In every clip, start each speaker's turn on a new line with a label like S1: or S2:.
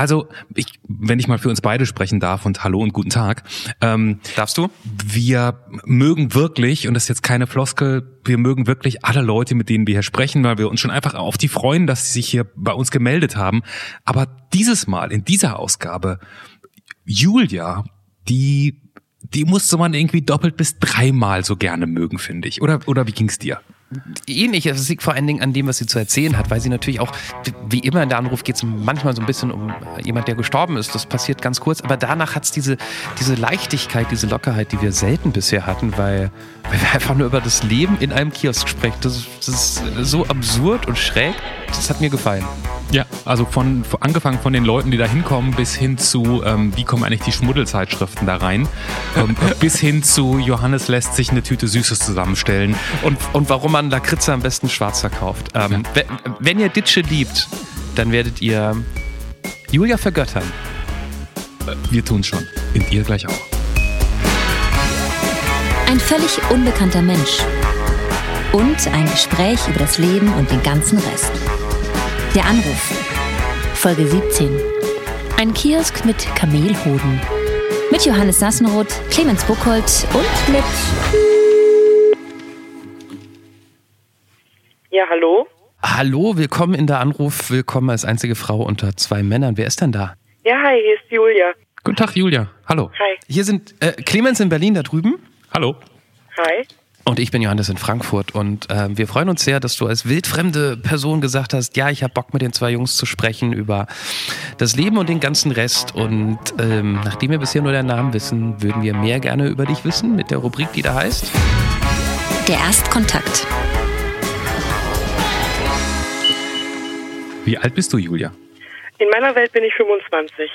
S1: Also, ich, wenn ich mal für uns beide sprechen darf und hallo und guten Tag.
S2: Ähm, Darfst du?
S1: Wir mögen wirklich, und das ist jetzt keine Floskel, wir mögen wirklich alle Leute, mit denen wir hier sprechen, weil wir uns schon einfach auf die freuen, dass sie sich hier bei uns gemeldet haben. Aber dieses Mal, in dieser Ausgabe, Julia, die, die musste man irgendwie doppelt bis dreimal so gerne mögen, finde ich. Oder, oder wie ging's dir?
S2: Ähnlich. Es liegt vor allen Dingen an dem, was sie zu erzählen hat, weil sie natürlich auch, wie immer in der Anruf geht es manchmal so ein bisschen um jemand, der gestorben ist. Das passiert ganz kurz, aber danach hat es diese, diese Leichtigkeit, diese Lockerheit, die wir selten bisher hatten, weil, weil wir einfach nur über das Leben in einem Kiosk sprechen. Das, das ist so absurd und schräg. Das hat mir gefallen.
S1: Ja, also von, angefangen von den Leuten, die da hinkommen, bis hin zu, ähm, wie kommen eigentlich die Schmuddelzeitschriften da rein, ähm, bis hin zu Johannes lässt sich eine Tüte Süßes zusammenstellen.
S2: Und, und warum man Lakritze am besten schwarz verkauft. Ähm, ja. Wenn ihr Ditsche liebt, dann werdet ihr Julia vergöttern.
S1: Wir tun schon. In ihr gleich auch.
S3: Ein völlig unbekannter Mensch. Und ein Gespräch über das Leben und den ganzen Rest. Der Anruf. Folge 17. Ein Kiosk mit Kamelhoden. Mit Johannes Sassenroth, Clemens Buchholz und mit.
S4: Ja, hallo?
S2: Hallo, willkommen in der Anruf. Willkommen als einzige Frau unter zwei Männern. Wer ist denn da?
S4: Ja, hi, hier ist Julia.
S1: Guten Tag, Julia. Hallo.
S4: Hi.
S2: Hier sind äh, Clemens in Berlin da drüben.
S1: Hallo.
S4: Hi.
S2: Und ich bin Johannes in Frankfurt und äh, wir freuen uns sehr, dass du als wildfremde Person gesagt hast, ja, ich habe Bock mit den zwei Jungs zu sprechen über das Leben und den ganzen Rest. Und ähm, nachdem wir bisher nur deinen Namen wissen, würden wir mehr gerne über dich wissen mit der Rubrik, die da heißt.
S3: Der Erstkontakt.
S1: Wie alt bist du, Julia?
S4: In meiner Welt bin ich 25.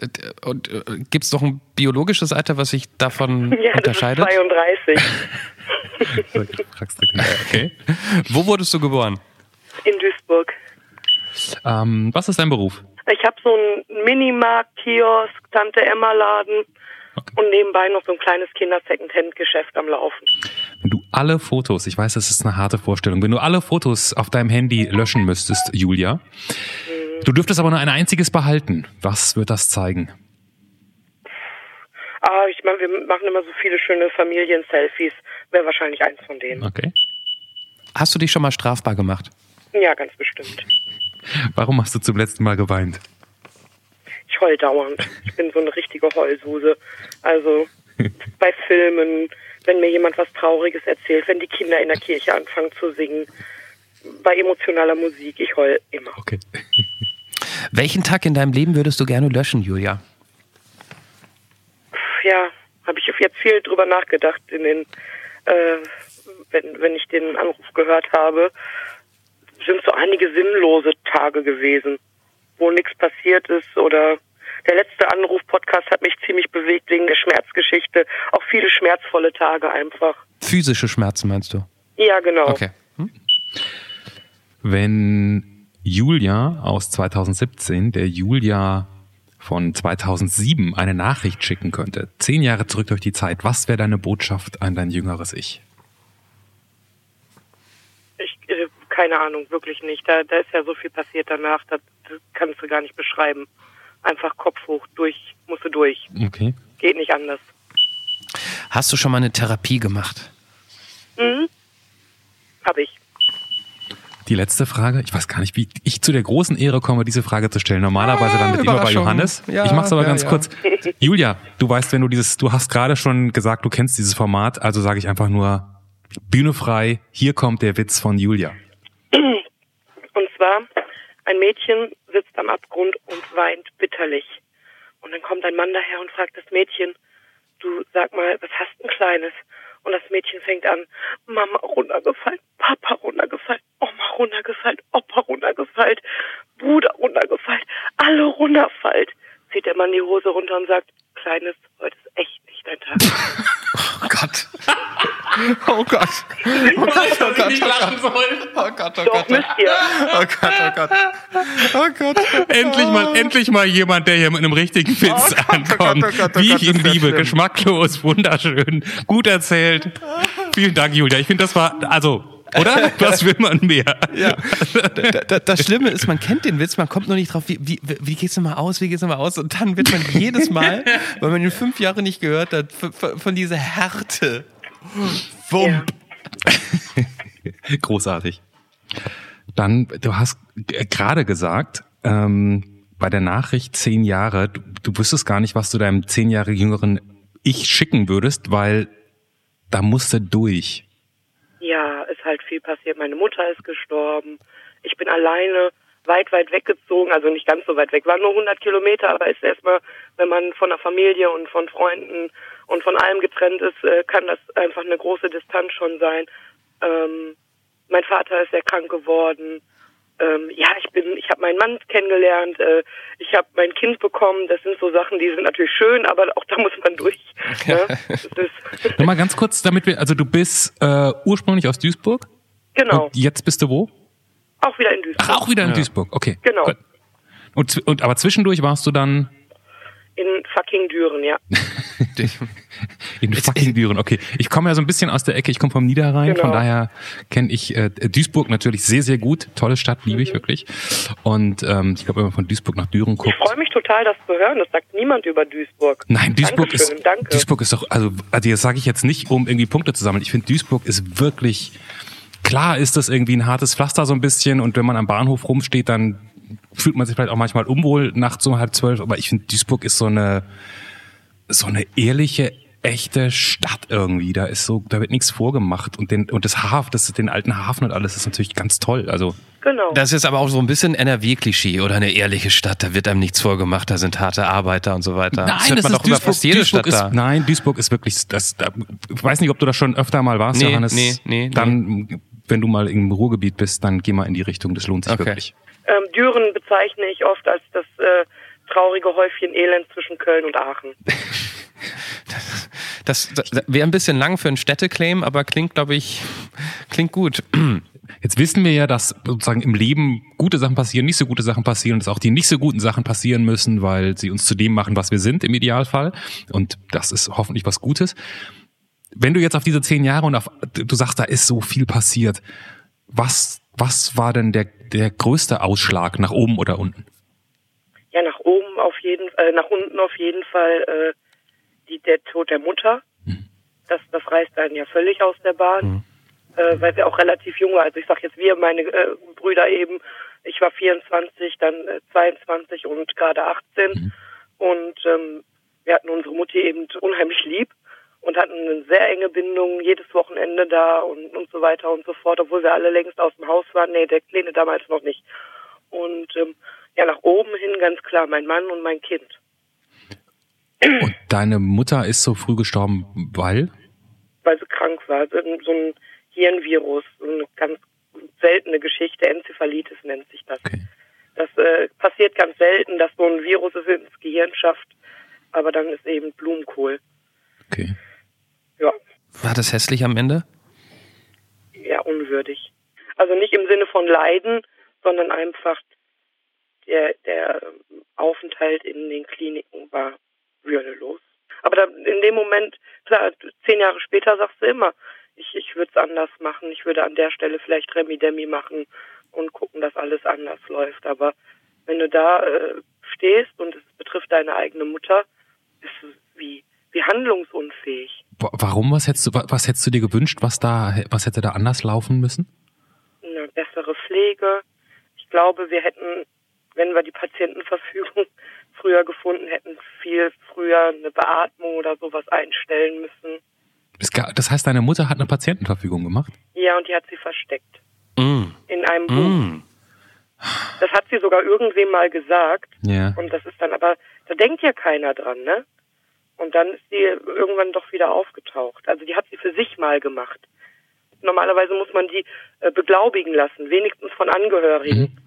S2: Äh, und äh, gibt es doch ein biologisches Alter, was sich davon
S4: ja,
S2: unterscheidet?
S4: Das ist
S2: 32. okay. Wo wurdest du geboren?
S4: In Duisburg.
S1: Ähm, was ist dein Beruf?
S4: Ich habe so einen Minimarkt, Kiosk, Tante Emma Laden okay. und nebenbei noch so ein kleines Kinder-Second-Hand-Geschäft am Laufen.
S1: Wenn du alle Fotos, ich weiß, das ist eine harte Vorstellung, wenn du alle Fotos auf deinem Handy löschen müsstest, Julia, Du dürftest aber nur ein einziges behalten. Was wird das zeigen?
S4: Ah, ich meine, wir machen immer so viele schöne Familien-Selfies. Wäre wahrscheinlich eins von denen.
S1: Okay.
S2: Hast du dich schon mal strafbar gemacht?
S4: Ja, ganz bestimmt.
S1: Warum hast du zum letzten Mal geweint?
S4: Ich heul dauernd. Ich bin so eine richtige Heulsuse. Also bei Filmen, wenn mir jemand was Trauriges erzählt, wenn die Kinder in der Kirche anfangen zu singen, bei emotionaler Musik, ich heul immer.
S1: Okay.
S2: Welchen Tag in deinem Leben würdest du gerne löschen, Julia?
S4: Ja, habe ich jetzt viel drüber nachgedacht in den, äh, wenn, wenn ich den Anruf gehört habe, sind so einige sinnlose Tage gewesen, wo nichts passiert ist oder der letzte Anruf-Podcast hat mich ziemlich bewegt wegen der Schmerzgeschichte. Auch viele schmerzvolle Tage einfach.
S2: Physische Schmerzen meinst du?
S4: Ja, genau.
S2: Okay. Hm?
S1: Wenn Julia aus 2017, der Julia von 2007 eine Nachricht schicken könnte, zehn Jahre zurück durch die Zeit, was wäre deine Botschaft an dein jüngeres Ich?
S4: Ich, äh, keine Ahnung, wirklich nicht. Da, da ist ja so viel passiert danach, das, das kannst du gar nicht beschreiben. Einfach Kopf hoch, durch, musst du durch.
S1: Okay.
S4: Geht nicht anders.
S2: Hast du schon mal eine Therapie gemacht?
S4: Mhm. Hab ich.
S1: Die letzte Frage, ich weiß gar nicht, wie ich zu der großen Ehre komme, diese Frage zu stellen. Normalerweise landet immer bei Johannes. Ja, ich mach's aber ja, ganz ja. kurz. Julia, du weißt, wenn du dieses, du hast gerade schon gesagt, du kennst dieses Format, also sage ich einfach nur Bühne frei, hier kommt der Witz von Julia.
S4: Und zwar, ein Mädchen sitzt am Abgrund und weint bitterlich. Und dann kommt ein Mann daher und fragt das Mädchen, du sag mal, was hast du ein Kleines? Und das Mädchen fängt an, Mama runtergefallen, Papa runtergefallen, Oma runtergefallen, Opa runtergefallen, Bruder runtergefallen, alle runterfallen. Zieht der Mann die Hose runter und sagt, Kleines, heute ist echt nicht dein Tag.
S2: oh Gott. Oh Gott. Oh Gott, oh Gott, oh Gott. Oh Gott, oh Gott.
S4: müsst ihr.
S2: Oh Gott, oh Gott. Oh Gott.
S1: Endlich mal, endlich mal jemand, der hier mit einem richtigen Witz
S2: oh
S1: ankommt.
S2: Oh Gott, oh Gott, oh
S1: Wie
S2: Gott,
S1: ich ihn liebe.
S2: schlimm.
S1: Geschmacklos, wunderschön, gut erzählt. Vielen Dank, Julia. Ich finde, das war, also, Oder? Was will man mehr?
S2: Ja. Da- da- Das Schlimme ist, man kennt den Witz, man kommt nur nicht drauf, wie, wie, wie geht's nochmal aus, wie geht's nochmal aus? Und dann wird man jedes Mal, weil man ihn fünf Jahre nicht gehört hat, von dieser Härte. Wump.
S1: Großartig. Dann, du hast g- gerade gesagt, ähm, bei der Nachricht zehn Jahre, du, du wüsstest gar nicht, was du deinem zehn Jahre jüngeren Ich schicken würdest, weil da musste durch.
S4: Ja, ist halt viel passiert. Meine Mutter ist gestorben. Ich bin alleine weit, weit weggezogen. Also nicht ganz so weit weg. Waren nur 100 Kilometer, aber ist erstmal, wenn man von der Familie und von Freunden und von allem getrennt ist, äh, kann das einfach eine große Distanz schon sein. Ähm, mein Vater ist sehr krank geworden. Ähm, ja, ich bin, ich habe meinen Mann kennengelernt. Äh, ich habe mein Kind bekommen. Das sind so Sachen, die sind natürlich schön, aber auch da muss man durch. Ne?
S1: Nochmal ganz kurz, damit wir, also du bist äh, ursprünglich aus Duisburg
S4: genau.
S1: und jetzt bist du wo?
S4: Auch wieder in Duisburg.
S1: Ach, auch wieder in Duisburg, okay.
S4: Genau.
S1: Gut. Und, und aber zwischendurch warst du dann
S4: In fucking Düren, ja.
S1: in fucking Düren. Okay, ich komme ja so ein bisschen aus der Ecke. Ich komme vom Niederrhein,
S4: Genau.
S1: von daher kenne ich äh, Duisburg natürlich sehr, sehr gut. Tolle Stadt, liebe ich wirklich. Und ähm, ich glaube, wenn man von Duisburg nach Düren
S4: Ich
S1: guckt.
S4: freue mich total, das zu hören. Das sagt niemand über Duisburg.
S1: Nein, Duisburg
S4: Dankeschön,
S1: ist
S4: danke.
S1: Duisburg ist doch also also das sage ich jetzt nicht, um irgendwie Punkte zu sammeln. Ich finde Duisburg ist wirklich klar ist das irgendwie ein hartes Pflaster so ein bisschen und wenn man am Bahnhof rumsteht, dann fühlt man sich vielleicht auch manchmal unwohl nachts um halb zwölf. Aber ich finde Duisburg ist so eine so eine ehrliche echte Stadt irgendwie. Da ist so, da wird nichts vorgemacht und den und das Hafen, das ist den alten Hafen und alles ist natürlich ganz toll. Also
S4: Genau.
S2: Das ist aber auch so ein bisschen NRW-Klischee oder eine ehrliche Stadt. Da wird einem nichts vorgemacht, da sind harte Arbeiter und so weiter.
S1: Nein,
S2: hört
S1: das
S2: man
S1: ist
S2: doch über
S1: Duisburg,
S2: fast jede
S1: Duisburg
S2: Stadt
S1: ist,
S2: da.
S1: Nein, Duisburg ist wirklich, das, da, ich weiß nicht, ob du da schon öfter mal warst,
S2: Nee,
S1: Johannes.
S2: nee, nee,
S1: Dann, wenn du mal im Ruhrgebiet bist, dann geh mal in die Richtung, das lohnt sich
S2: Okay.
S1: wirklich.
S4: Ähm, Düren bezeichne ich oft als das äh, traurige Häufchen Elend zwischen Köln und Aachen.
S2: Das, das wäre ein bisschen lang für einen Städteclaim, aber klingt, glaube ich, klingt gut.
S1: Jetzt wissen wir ja, dass sozusagen im Leben gute Sachen passieren, nicht so gute Sachen passieren, dass auch die nicht so guten Sachen passieren müssen, weil sie uns zu dem machen, was wir sind im Idealfall. Und das ist hoffentlich was Gutes. Wenn du jetzt auf diese zehn Jahre und auf, du sagst, da ist so viel passiert, was, was war denn der, der größte Ausschlag nach oben oder unten?
S4: Ja, nach oben auf jeden äh, nach unten auf jeden Fall äh, die, der Tod der Mutter. Das, das reißt einen ja völlig aus der Bahn, äh, weil wir auch relativ jung waren. Also ich sag jetzt wir, meine äh, Brüder eben, ich war 24, dann äh, 22 und gerade 18 und ähm, wir hatten unsere Mutti eben unheimlich lieb und hatten eine sehr enge Bindung, jedes Wochenende da und, und so weiter und so fort, obwohl wir alle längst aus dem Haus waren. Nee, der Kleine damals noch nicht. Und ähm, ja, nach oben hin ganz klar mein Mann und mein Kind.
S1: Und deine Mutter ist so früh gestorben, weil?
S4: weil sie krank war. So ein, Hirnvirus, so eine ganz seltene Geschichte, Enzephalitis nennt sich das.
S1: Okay.
S4: Das äh, passiert ganz selten, dass so ein Virus es ins Gehirn schafft, aber dann ist eben Blumenkohl.
S1: Okay.
S4: Ja,
S2: War das hässlich am Ende?
S4: ja, unwürdig. Also nicht im Sinne von Leiden, sondern einfach der, der Aufenthalt in den Kliniken war würdelos. Aber da, in dem Moment, klar, zehn Jahre später sagst du immer, ich, ich würde es anders machen, ich würde an der Stelle vielleicht Remi Demi machen und gucken, dass alles anders läuft. Aber wenn du da äh, stehst und es betrifft deine eigene Mutter, bist du wie, wie handlungsunfähig.
S1: Wa- Warum? Was hättest du, wa- was hättest du dir gewünscht? Was da, was hätte da anders laufen müssen?
S4: eine bessere Pflege. Ich glaube, wir hätten, wenn wir die Patientenverfügung früher gefunden hätten, viel früher eine Beatmung oder sowas einstellen müssen.
S1: Das heißt, deine Mutter hat eine Patientenverfügung gemacht?
S4: Ja, und die hat sie versteckt.
S2: Mm.
S4: In einem Buch.
S2: Mm.
S4: Das hat sie sogar irgendwem mal gesagt.
S1: Ja.
S4: Und das ist dann aber, da denkt ja keiner dran, ne? Und dann ist die irgendwann doch wieder aufgetaucht. Also die hat sie für sich mal gemacht. Normalerweise muss man die äh, beglaubigen lassen, wenigstens von Angehörigen.
S1: Mhm.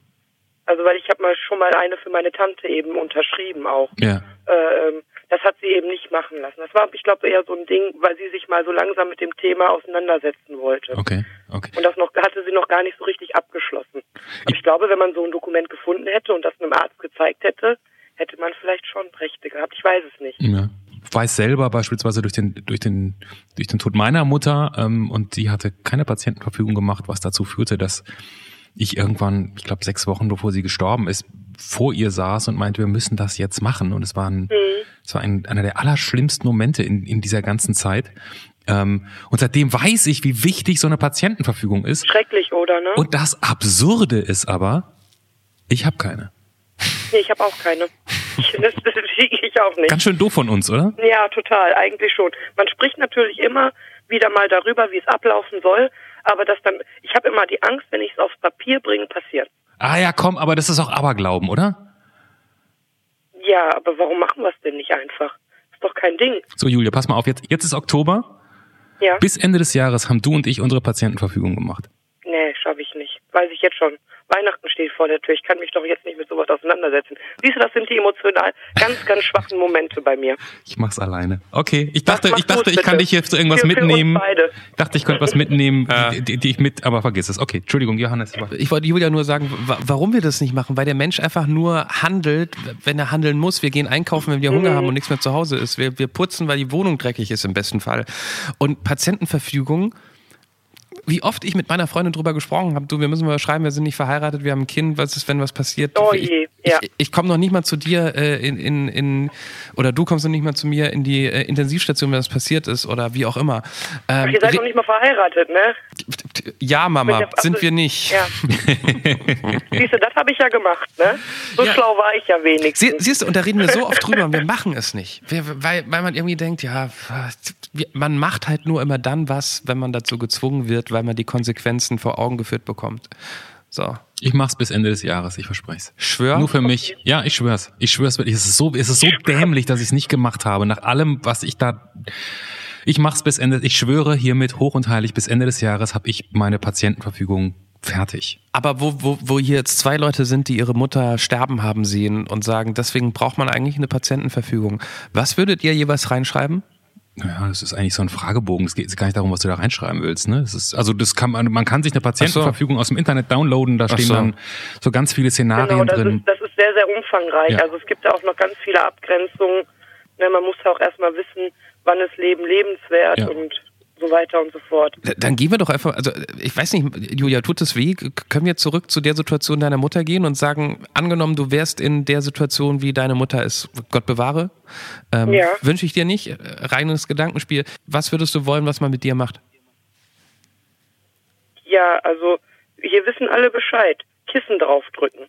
S4: Also weil ich habe mal schon mal eine für meine Tante eben unterschrieben auch.
S1: Ja.
S4: Äh, das hat sie eben nicht machen lassen. Das war, ich glaube, eher so ein Ding, weil sie sich mal so langsam mit dem Thema auseinandersetzen wollte.
S1: Okay. Okay.
S4: Und das noch hatte sie noch gar nicht so richtig abgeschlossen. Aber ich glaube, wenn man so ein Dokument gefunden hätte und das einem Arzt gezeigt hätte, hätte man vielleicht schon Rechte gehabt. Ich weiß es nicht.
S1: Ja. Weiß selber beispielsweise durch den, durch den, durch den Tod meiner Mutter, ähm, und die hatte keine Patientenverfügung gemacht, was dazu führte, dass ich irgendwann, ich glaube sechs Wochen bevor sie gestorben ist, vor ihr saß und meinte, wir müssen das jetzt machen. Und es war ein, es war ein, einer der allerschlimmsten Momente in, in dieser ganzen Zeit. Ähm, und seitdem weiß ich, wie wichtig so eine Patientenverfügung ist.
S4: Schrecklich, oder, ne?
S1: Und das Absurde ist aber, ich habe keine.
S4: nee, ich habe auch keine. Das, das ich auch nicht.
S1: Ganz schön doof von uns, oder?
S4: Ja, total, eigentlich schon. Man spricht natürlich immer wieder mal darüber, wie es ablaufen soll, aber das dann, ich habe immer die Angst, wenn ich es aufs Papier bringe, passiert.
S1: Ah ja, komm, aber das ist auch Aberglauben, oder?
S4: Ja, aber warum machen wir es denn nicht einfach? Ist doch kein Ding.
S1: So, Julia, pass mal auf, jetzt, jetzt ist Oktober.
S4: Ja?
S1: Bis Ende des Jahres haben du und ich unsere Patientenverfügung gemacht.
S4: Nee, schaffe ich nicht. Weiß ich jetzt schon. Weihnachten steht vor der Tür. Ich kann mich doch jetzt nicht mit sowas auseinandersetzen. Siehst du, das sind die emotional ganz, ganz schwachen Momente bei mir.
S1: Ich mach's alleine. Okay, ich dachte, ich dachte, ich kann dich jetzt zu irgendwas
S4: Für- für
S1: mitnehmen.
S4: beide.
S1: Dachte, ich könnte was mitnehmen, die, die, die ich mit, aber vergiss es. Okay, Entschuldigung, Johannes.
S2: Ich wollte Julia nur sagen, wa- warum wir das nicht machen, weil der Mensch einfach nur handelt, wenn er handeln muss. Wir gehen einkaufen, wenn wir Hunger haben und nichts mehr zu Hause ist. Wir, wir putzen, weil die Wohnung dreckig ist im besten Fall. Und Patientenverfügung, wie oft ich mit meiner Freundin drüber gesprochen habe, du, wir müssen mal schreiben, wir sind nicht verheiratet, wir haben ein Kind, was ist, wenn was passiert?
S4: Oh
S2: ich,
S4: je, ja.
S2: ich, ich komme noch nicht mal zu dir äh, in, in, in, oder du kommst noch nicht mal zu mir in die äh, Intensivstation, wenn das passiert ist oder wie auch immer. Ähm,
S4: Ihr seid noch nicht mal verheiratet, ne?
S2: ja, Mama,
S4: der-
S2: sind wir nicht.
S4: Ja. Siehst du, das habe ich ja gemacht, ne? So
S2: Ja.
S4: schlau war ich ja
S2: Sie,
S4: wenigstens.
S2: siehst du, und da reden wir so oft drüber und wir machen es nicht. Wir, weil, weil man irgendwie denkt, ja, man macht halt nur immer dann was, wenn man dazu gezwungen wird, weil man die Konsequenzen vor Augen geführt bekommt. So.
S1: Ich mach's bis Ende des Jahres, ich verspreche
S2: Schwör?
S1: Nur für mich. Ja, ich schwör's. Ich schwör's wirklich. Es ist so, es ist so dämlich, dass ich es nicht gemacht habe. Nach allem, was ich da. Ich mach's bis Ende. Ich schwöre hiermit hoch und heilig, bis Ende des Jahres habe ich meine Patientenverfügung fertig.
S2: Aber wo, wo, wo hier jetzt zwei Leute sind, die ihre Mutter sterben haben sehen und sagen, deswegen braucht man eigentlich eine Patientenverfügung. Was würdet ihr jeweils reinschreiben?
S1: Ja, das ist eigentlich so ein Fragebogen. Es geht gar nicht darum, was du da reinschreiben willst. Ne? Das ist, also das kann man, man kann sich eine Patientenverfügung aus dem Internet downloaden. Da stehen
S2: so.
S1: dann so ganz viele Szenarien
S4: Genau, das
S1: drin.
S4: ist, das ist sehr, sehr umfangreich.
S1: Ja.
S4: Also es gibt da auch noch ganz viele Abgrenzungen. Ne, man muss auch erstmal wissen, wann ist Leben lebenswert
S1: Ja.
S4: und so weiter und so fort.
S2: Dann gehen wir doch einfach, also ich weiß nicht, Julia, tut es weh? Können wir zurück zu der Situation deiner Mutter gehen und sagen, angenommen, du wärst in der Situation, wie deine Mutter ist, Gott bewahre, ähm,
S4: Ja.
S2: wünsche ich dir nicht, äh, reines Gedankenspiel. Was würdest du wollen, was man mit dir macht?
S4: Ja, also hier wissen alle Bescheid. Kissen draufdrücken.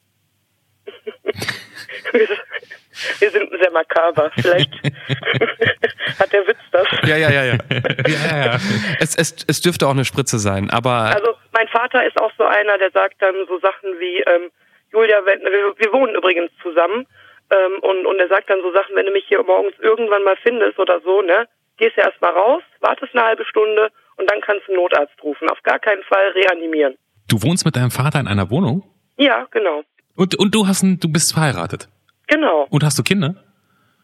S4: Wir, sind sehr makaber. Vielleicht hat der Witz das.
S2: Ja, ja, ja, ja. ja, ja. Es, es, es dürfte auch eine Spritze sein, aber
S4: Also mein Vater ist auch so einer, der sagt dann so Sachen wie, ähm, Julia, wenn, wir, wir wohnen übrigens zusammen, ähm, und, und er sagt dann so Sachen, wenn du mich hier morgens irgendwann mal findest oder so, ne, gehst du erstmal raus, wartest eine halbe Stunde und dann kannst du einen Notarzt rufen. Auf gar keinen Fall reanimieren.
S1: Du wohnst mit deinem Vater in einer Wohnung
S4: Ja, genau.
S1: Und, und du hast ein, du bist verheiratet.
S4: Genau.
S1: Und hast du Kinder?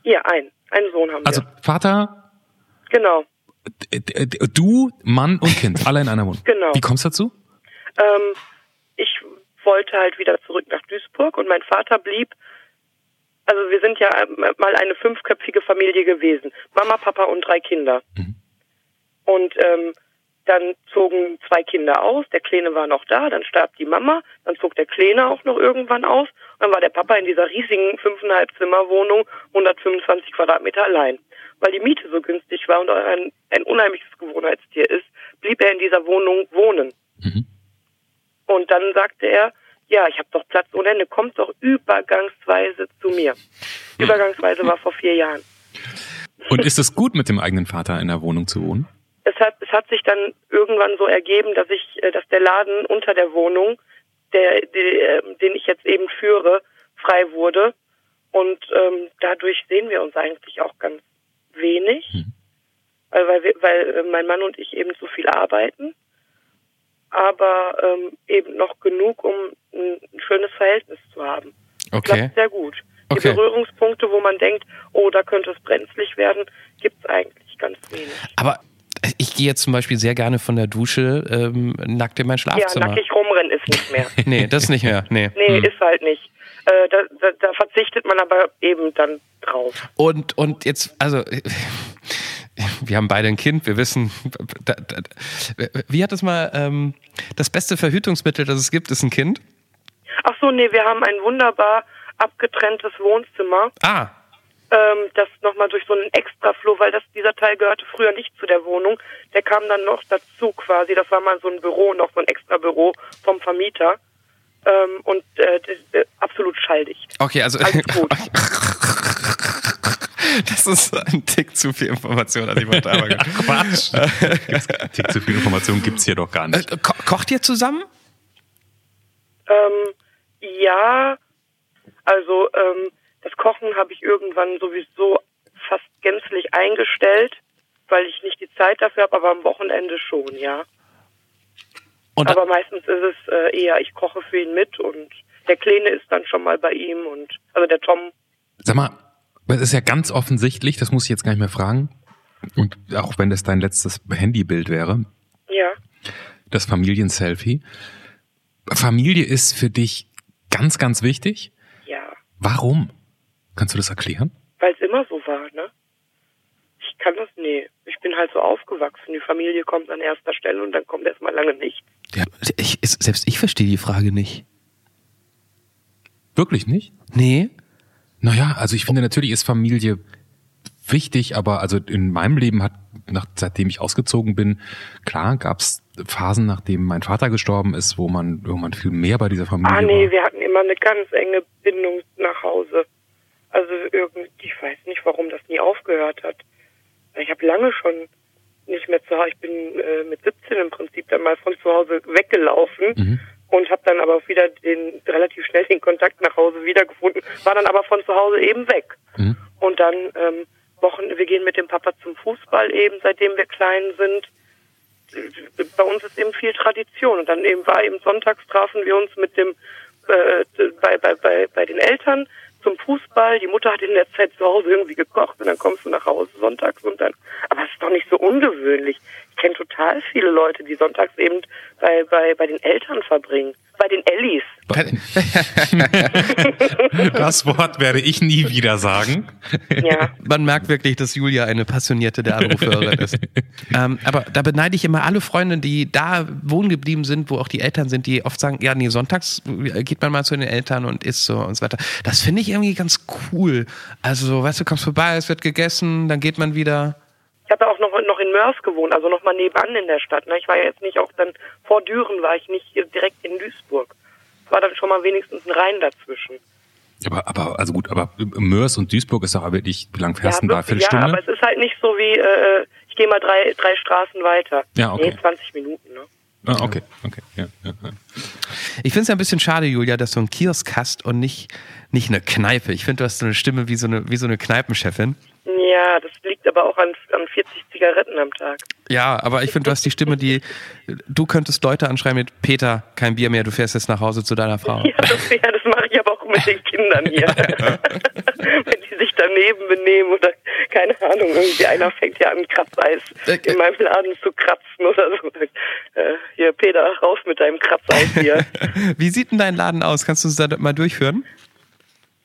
S4: Ja, ein. Einen Sohn haben
S1: Also
S4: wir.
S1: Vater,
S4: Genau.
S1: du, Mann und Kind, alle in einer Wohnung.
S4: Genau.
S1: Wie kommst du dazu?
S4: Ähm, ich wollte halt wieder zurück nach Duisburg und mein Vater blieb. Also wir sind ja ähm, mal eine fünfköpfige Familie gewesen. Mama, Papa und drei Kinder. Und ähm, dann zogen zwei Kinder aus, der Kleine war noch da, dann starb die Mama, dann zog der Kleine auch noch irgendwann aus, und dann war der Papa in dieser riesigen fünfeinhalb Zimmerwohnung, 125 Quadratmeter allein. Weil die Miete so günstig war und ein, ein unheimliches Gewohnheitstier ist, blieb er in dieser Wohnung wohnen.
S1: Mhm.
S4: Und dann sagte er, ja, ich habe doch Platz ohne Ende, kommt doch übergangsweise zu mir. Übergangsweise war vor vier Jahren.
S1: Und ist es gut, mit dem eigenen Vater in der Wohnung zu wohnen?
S4: Es hat, es hat sich dann irgendwann so ergeben, dass ich, äh, dass der Laden unter der Wohnung, der, der, äh, den ich jetzt eben führe, frei wurde. Und ähm, dadurch sehen wir uns eigentlich auch ganz wenig, weil, weil, wir, weil äh, mein Mann und ich eben zu viel arbeiten, aber ähm, eben noch genug, um ein, schönes Verhältnis zu haben.
S2: okay.
S4: Klappt sehr gut. Die
S2: Okay.
S4: Berührungspunkte, wo man denkt, oh, da könnte es brenzlig werden, gibt es eigentlich ganz wenig.
S2: Aber ich gehe jetzt zum Beispiel sehr gerne von der Dusche ähm, nackt in mein
S4: Ja,
S2: Schlafzimmer.
S4: nackig rumrennen ist nicht mehr.
S2: nee, das nicht mehr. Nee.
S4: Nee,
S2: Hm.
S4: ist halt nicht. Äh, da, da, da verzichtet man aber eben dann drauf.
S2: Und, und jetzt, also, wir haben beide ein Kind, wir wissen, da, da, wie hat es mal, ähm, das beste Verhütungsmittel, das es gibt, ist ein Kind?
S4: Ach so, nee, wir haben ein wunderbar abgetrenntes Wohnzimmer.
S2: Ah,
S4: ähm, das nochmal durch so einen Extraflur, weil das, dieser Teil gehörte früher nicht zu der Wohnung. Der kam dann noch dazu quasi. Das war mal so ein Büro, noch so ein Extrabüro vom Vermieter. Ähm, und äh, das, äh, absolut schalldicht.
S2: okay, also.
S4: Alles gut.
S2: Das ist ein Tick zu viel Information, als ich wollte aber
S1: Quatsch. Gibt's, Tick zu viel Information gibt's hier doch gar nicht.
S2: Äh, ko kocht ihr zusammen?
S4: Ähm, ja, also ähm, das Kochen habe ich irgendwann sowieso fast gänzlich eingestellt, weil ich nicht die Zeit dafür habe, aber am Wochenende schon, ja.
S2: Und
S4: aber meistens ist es äh, eher, ich koche für ihn mit und der Kleine ist dann schon mal bei ihm und also der Tom.
S1: Sag mal, es ist ja ganz offensichtlich, das muss ich jetzt gar nicht mehr fragen. Und auch wenn das dein letztes Handybild wäre,
S4: Ja.
S1: das Familienselfie. Familie ist für dich ganz, ganz wichtig.
S4: Ja.
S1: Warum? Kannst du das erklären?
S4: Weil es immer so war, ne? Ich kann das, nee. Ich bin halt so aufgewachsen. Die Familie kommt an erster Stelle und dann kommt erstmal lange nicht.
S2: ja, ich, selbst ich verstehe die Frage nicht.
S1: Wirklich nicht?
S2: Nee?
S1: Naja, also ich finde natürlich ist Familie wichtig, aber also in meinem Leben hat, nach, seitdem ich ausgezogen bin, klar gab's Phasen, nachdem mein Vater gestorben ist, wo man irgendwann viel mehr bei dieser Familie
S4: Ah nee,
S1: war.
S4: wir hatten immer eine ganz enge Bindung nach Hause. Also irgendwie, ich weiß nicht, warum das nie aufgehört hat. Ich habe lange schon nicht mehr zu Hause, ich bin äh, mit 17 im Prinzip dann mal von zu Hause weggelaufen
S1: Mhm.
S4: und habe dann aber auch wieder den relativ schnell den Kontakt nach Hause wiedergefunden, war dann aber von zu Hause eben weg.
S1: Mhm.
S4: Und dann ähm, Wochen, wir gehen mit dem Papa zum Fußball eben, seitdem wir klein sind. Bei uns ist eben viel Tradition. Und dann eben war eben sonntags trafen wir uns mit dem äh, bei, bei, bei, bei den Eltern zum Fußball. Die Mutter hat in der Zeit zu Hause irgendwie gekocht und dann kommst du nach Hause sonntags und dann. Aber es ist doch nicht so ungewöhnlich. Ich kenne total viele Leute, die sonntags eben bei, bei, bei den Eltern verbringen. Bei den Ellis.
S1: Das Wort werde ich nie wieder sagen.
S4: Ja.
S2: Man merkt wirklich, dass Julia eine passionierte der Anrufhörerin ist. ähm, aber da beneide ich immer alle Freunde, die da wohnen geblieben sind, wo auch die Eltern sind, die oft sagen, ja, nee, sonntags geht man mal zu den Eltern und isst so und so weiter. Das finde ich irgendwie ganz cool. Also, so, weißt du, kommst vorbei, es wird gegessen, dann geht man wieder.
S4: Ich habe ja auch noch, noch in Mörs gewohnt, also noch mal nebenan in der Stadt. Ne? Ich war ja jetzt nicht auch dann vor Düren, war ich nicht hier direkt in Duisburg. Es war dann schon mal wenigstens ein Rhein dazwischen.
S1: Aber, aber, also gut, aber Mörs und Duisburg ist doch wirklich, wie lang fährst du
S4: ja,
S1: da?
S4: wirklich, ja,
S1: Viertelstunde?
S4: aber es ist halt nicht so wie, äh, ich gehe mal drei, drei Straßen weiter.
S1: Ja, okay.
S4: Nee, 20 Minuten, ne?
S1: ah, okay, okay. Ja, ja, ja.
S2: Ich finde es ja ein bisschen schade, Julia, dass du einen Kiosk hast und nicht, nicht eine Kneipe. Ich finde, du hast so eine Stimme wie so eine, wie so eine Kneipenchefin.
S4: Ja, das liegt aber auch an, an 40 Zigaretten am Tag.
S2: Ja, aber ich finde, du hast die Stimme, die du könntest Leute anschreiben mit Peter, kein Bier mehr, du fährst jetzt nach Hause zu deiner Frau.
S4: Ja, das, ja, das mache ich aber auch mit den Kindern hier. Wenn die sich daneben benehmen oder, keine Ahnung, irgendwie einer fängt ja an, Kratzeis in meinem Laden zu kratzen oder so. Äh, hier, Peter, raus mit deinem Kratzeis hier.
S2: Wie sieht denn dein Laden aus? Kannst du uns da mal durchführen?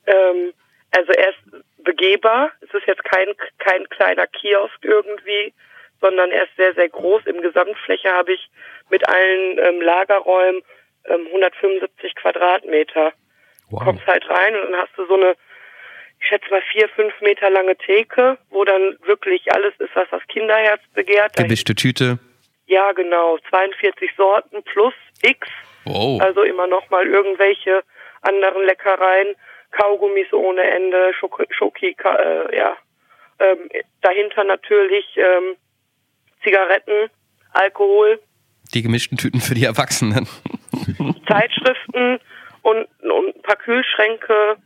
S4: ähm, also er ist begehbar. Es ist jetzt kein, kein kleiner Kiosk irgendwie, sondern er ist sehr, sehr groß. Im Gesamtfläche habe ich mit allen ähm, Lagerräumen ähm, 175 Quadratmeter. Du
S1: Wow.
S4: kommst halt rein und dann hast du so eine, ich schätze mal vier, fünf Meter lange Theke, wo dann wirklich alles ist, was das Kinderherz begehrt.
S2: Gemischte Tüte.
S4: Ja, genau. 42 Sorten plus X.
S2: Wow.
S4: Also immer noch mal irgendwelche anderen Leckereien, Kaugummis ohne Ende, Schoko, Schoki, äh, ja. Ähm, dahinter natürlich ähm, Zigaretten, Alkohol,
S2: Die gemischten Tüten für die Erwachsenen.
S4: Zeitschriften und, und ein paar Kühlschränke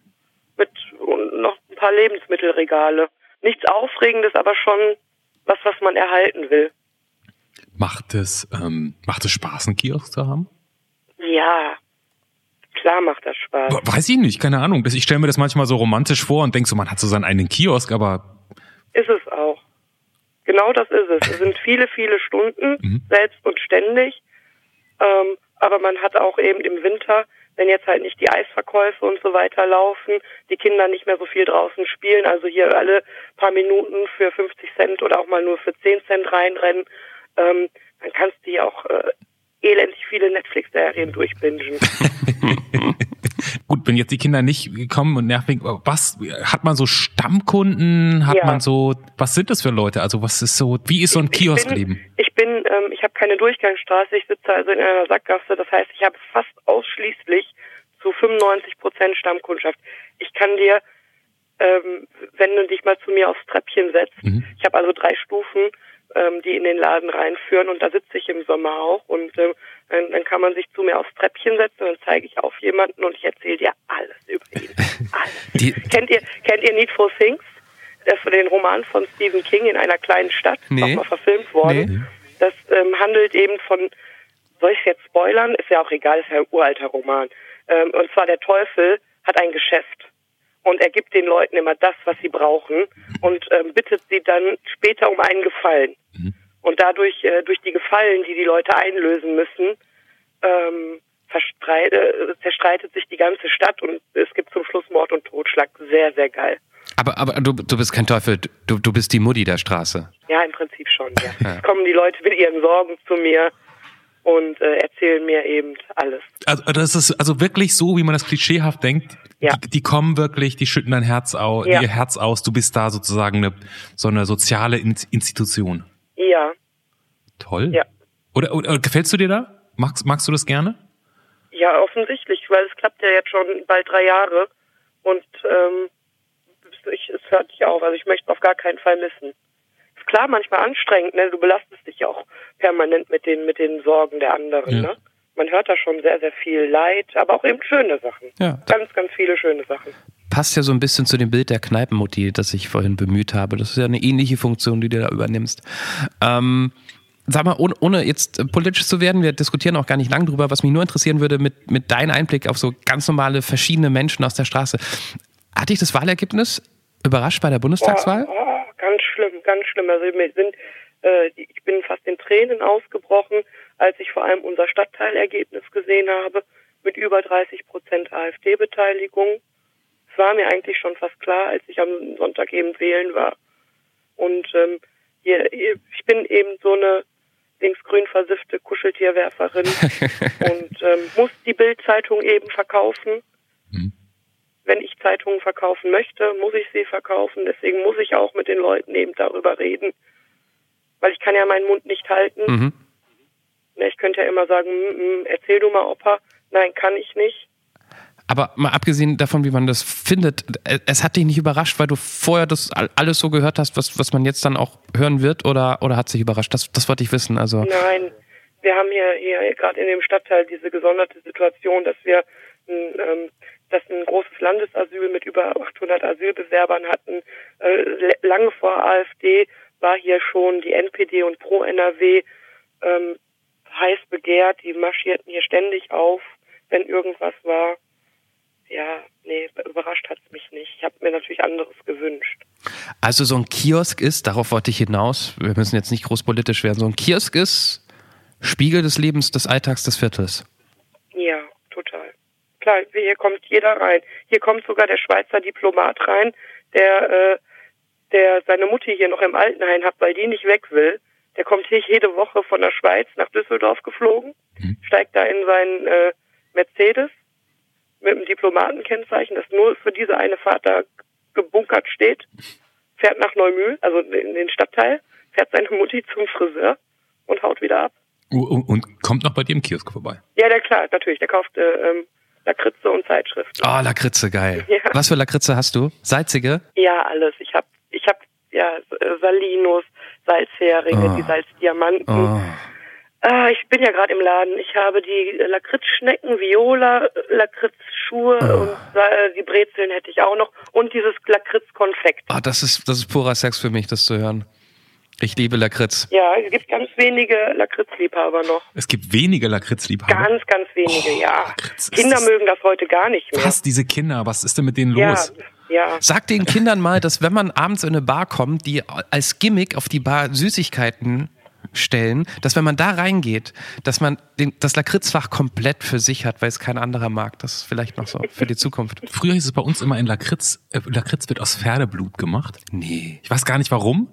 S4: mit und noch ein paar Lebensmittelregale. Nichts Aufregendes, aber schon was, was man erhalten will.
S1: Macht es, ähm, macht es Spaß, einen Kiosk zu haben?
S4: Ja, klar macht das Spaß.
S1: Weiß ich nicht, keine Ahnung. Ich stelle mir das manchmal so romantisch vor und denk so, man hat so seinen eigenen Kiosk, aber
S4: Ist es auch. Genau das ist es. Es sind viele, viele Stunden,
S1: Mhm.
S4: selbst und ständig. Ähm, aber man hat auch eben im Winter wenn jetzt halt nicht die Eisverkäufe und so weiter laufen, die Kinder nicht mehr so viel draußen spielen, also hier alle paar Minuten für 50 Cent oder auch mal nur für 10 Cent reinrennen, ähm, dann kannst du ja auch äh, elendig viele Netflix-Serien durchbingen.
S1: Gut, wenn jetzt die Kinder nicht kommen und nervig, was hat man so Stammkunden? Hat
S4: Ja.
S1: man so, was sind das für Leute? Also was ist so, wie ist so ein Kioskleben?
S4: Ich bin, ich, bin ähm, ich habe keine Durchgangsstraße, ich sitze also in einer Sackgasse, das heißt, ich habe fast ausschließlich zu 95 Prozent Stammkundschaft. Ich kann dir, ähm, wenn du dich mal zu mir aufs Treppchen setzt,
S1: Mhm.
S4: ich habe also drei Stufen, ähm, die in den Laden reinführen und da sitze ich im Sommer auch und ähm, dann, dann kann man sich zu mir aufs Treppchen setzen und dann zeige ich auf jemanden und ich erzähle dir alles über ihn. Alles.
S2: Die,
S4: Kennt ihr, kennt ihr Need for Things? Das ist den Roman von Stephen King in einer kleinen Stadt,
S2: Nee.
S4: auch mal verfilmt worden. Das ähm, handelt eben von, soll ich jetzt spoilern? Ist ja auch egal, ist ja ein uralter Roman. Ähm, und zwar der Teufel hat ein Geschäft und er gibt den Leuten immer das, was sie brauchen und ähm, bittet sie dann später um einen Gefallen. Und dadurch, äh, durch die Gefallen, die die Leute einlösen müssen, ähm, äh, zerstreitet sich die ganze Stadt und es gibt zum Schluss Mord und Totschlag. Sehr, sehr geil.
S2: aber aber du, du bist kein Teufel, du, du bist die Mutti der Straße.
S4: Ja, im Prinzip schon, ja. Es kommen die Leute mit ihren Sorgen zu mir und äh, erzählen mir eben alles.
S1: Also das ist also wirklich so, wie man das klischeehaft denkt.
S4: Ja.
S1: Die, die kommen wirklich, die schütten dein Herz aus,
S4: Ja.
S1: ihr Herz aus. Du bist da sozusagen eine, so eine soziale In Institution.
S4: Ja,
S1: Toll.
S4: Ja.
S1: Oder, oder gefällst du dir da? Magst, magst du das gerne?
S4: ja, offensichtlich, weil es klappt ja jetzt schon bald drei Jahre und ähm, ich, es hört nicht auf. Also ich möchte es auf gar keinen Fall missen. Ist klar, manchmal anstrengend, ne? Du belastest dich ja auch permanent mit den mit den Sorgen der anderen,
S1: Ja.
S4: ne? Man hört da schon sehr, sehr viel Leid, aber auch eben schöne Sachen.
S2: Ja.
S4: Ganz, ganz viele schöne Sachen.
S2: Passt ja so ein bisschen zu dem Bild der Kneipenmutti, das ich vorhin bemüht habe. Das ist ja eine ähnliche Funktion, die du da übernimmst. Ähm, sag mal, ohne, ohne jetzt politisch zu werden, wir diskutieren auch gar nicht lang drüber, was mich nur interessieren würde, mit, mit deinem Einblick auf so ganz normale, verschiedene Menschen aus der Straße. Hat dich das Wahlergebnis überrascht bei der Bundestagswahl?
S4: Ganz schlimm, ganz schlimm. Also mir sind, äh, ich bin fast in Tränen ausgebrochen, als ich vor allem unser Stadtteilergebnis gesehen habe mit über 30 Prozent AfD-Beteiligung. Es war mir eigentlich schon fast klar, als ich am Sonntag eben wählen war. Und ähm, hier, ich bin eben so eine linksgrün versiffte Kuscheltierwerferin und ähm, muss die Bild-Zeitung eben verkaufen wenn ich Zeitungen verkaufen möchte, muss ich sie verkaufen. Deswegen muss ich auch mit den Leuten eben darüber reden. Weil ich kann ja meinen Mund nicht halten.
S2: Mhm.
S4: Ne, Ich könnte ja immer sagen, "Mm, mm, erzähl du mal, Opa. Nein, kann ich nicht.
S2: Aber mal abgesehen davon, wie man das findet, äh, es hat dich nicht überrascht, weil du vorher das all- alles so gehört hast, was, was man jetzt dann auch hören wird, oder, oder hat sich überrascht? Das, das wollte ich wissen. Also,
S4: Nein, wir haben hier, hier gerade in dem Stadtteil diese gesonderte Situation, dass wir ein, ähm, dass ein großes Landesasyl mit über 800 Asylbewerbern hatten. Äh, lange vor AfD war hier schon die NPD und Pro NRW ähm, heiß begehrt. Die marschierten hier ständig auf, wenn irgendwas war. Ja, nee, überrascht hat's mich nicht. Ich habe mir natürlich anderes gewünscht.
S2: also so ein Kiosk ist, darauf wollte ich hinaus, wir müssen jetzt nicht groß politisch werden, so ein Kiosk ist Spiegel des Lebens, des Alltags, des Viertels.
S4: Ja. Klar, hier kommt jeder rein. Hier kommt sogar der Schweizer Diplomat rein, der, äh, der seine Mutti hier noch im Altenheim hat, weil die nicht weg will. Der kommt hier jede Woche von der Schweiz nach Düsseldorf geflogen, steigt da in seinen äh, Mercedes mit dem Diplomatenkennzeichen, das nur für diese eine Fahrt da gebunkert steht, fährt nach Neumühl, also in den Stadtteil, fährt seine Mutti zum Friseur und haut wieder ab.
S1: Und, und kommt noch bei dir im Kiosk vorbei.
S4: Ja, der klar, natürlich, der kauft äh, ähm, Lakritze und Zeitschriften.
S2: Oh, Lakritze, geil.
S4: Ja.
S2: Was für Lakritze hast du? Salzige?
S4: Ja, alles. Ich hab, ich hab ja Salinos, Salzheringe,
S2: Oh.
S4: die Salzdiamanten.
S2: Oh.
S4: Ah, ich bin ja gerade im Laden. Ich habe die Lakritzschnecken, Viola, Lakritzschuhe
S2: Oh.
S4: und die Brezeln hätte ich auch noch und dieses Lakritzkonfekt.
S2: Oh, das ist, das ist purer Sex für mich, das zu hören. Ich liebe Lakritz.
S4: Ja, es gibt ganz wenige Lakritzliebhaber noch.
S1: Es gibt wenige Lakritzliebhaber.
S4: Ganz, ganz wenige,
S1: Oh,
S4: ja.
S1: Lakritz,
S4: Kinder
S1: das-
S4: mögen das heute gar nicht mehr.
S1: Was, diese Kinder, was ist denn mit denen
S4: Ja,
S1: los?
S4: ja.
S2: Sag den Kindern mal, dass wenn man abends in eine Bar kommt, die als Gimmick auf die Bar Süßigkeiten stellen, dass wenn man da reingeht, dass man den, das Lakritzfach komplett für sich hat, weil es kein anderer mag. Das ist vielleicht noch so für die Zukunft.
S1: Früher hieß es bei uns immer in Lakritz, äh, Lakritz wird aus Pferdeblut gemacht.
S2: Nee.
S1: Ich weiß gar nicht warum.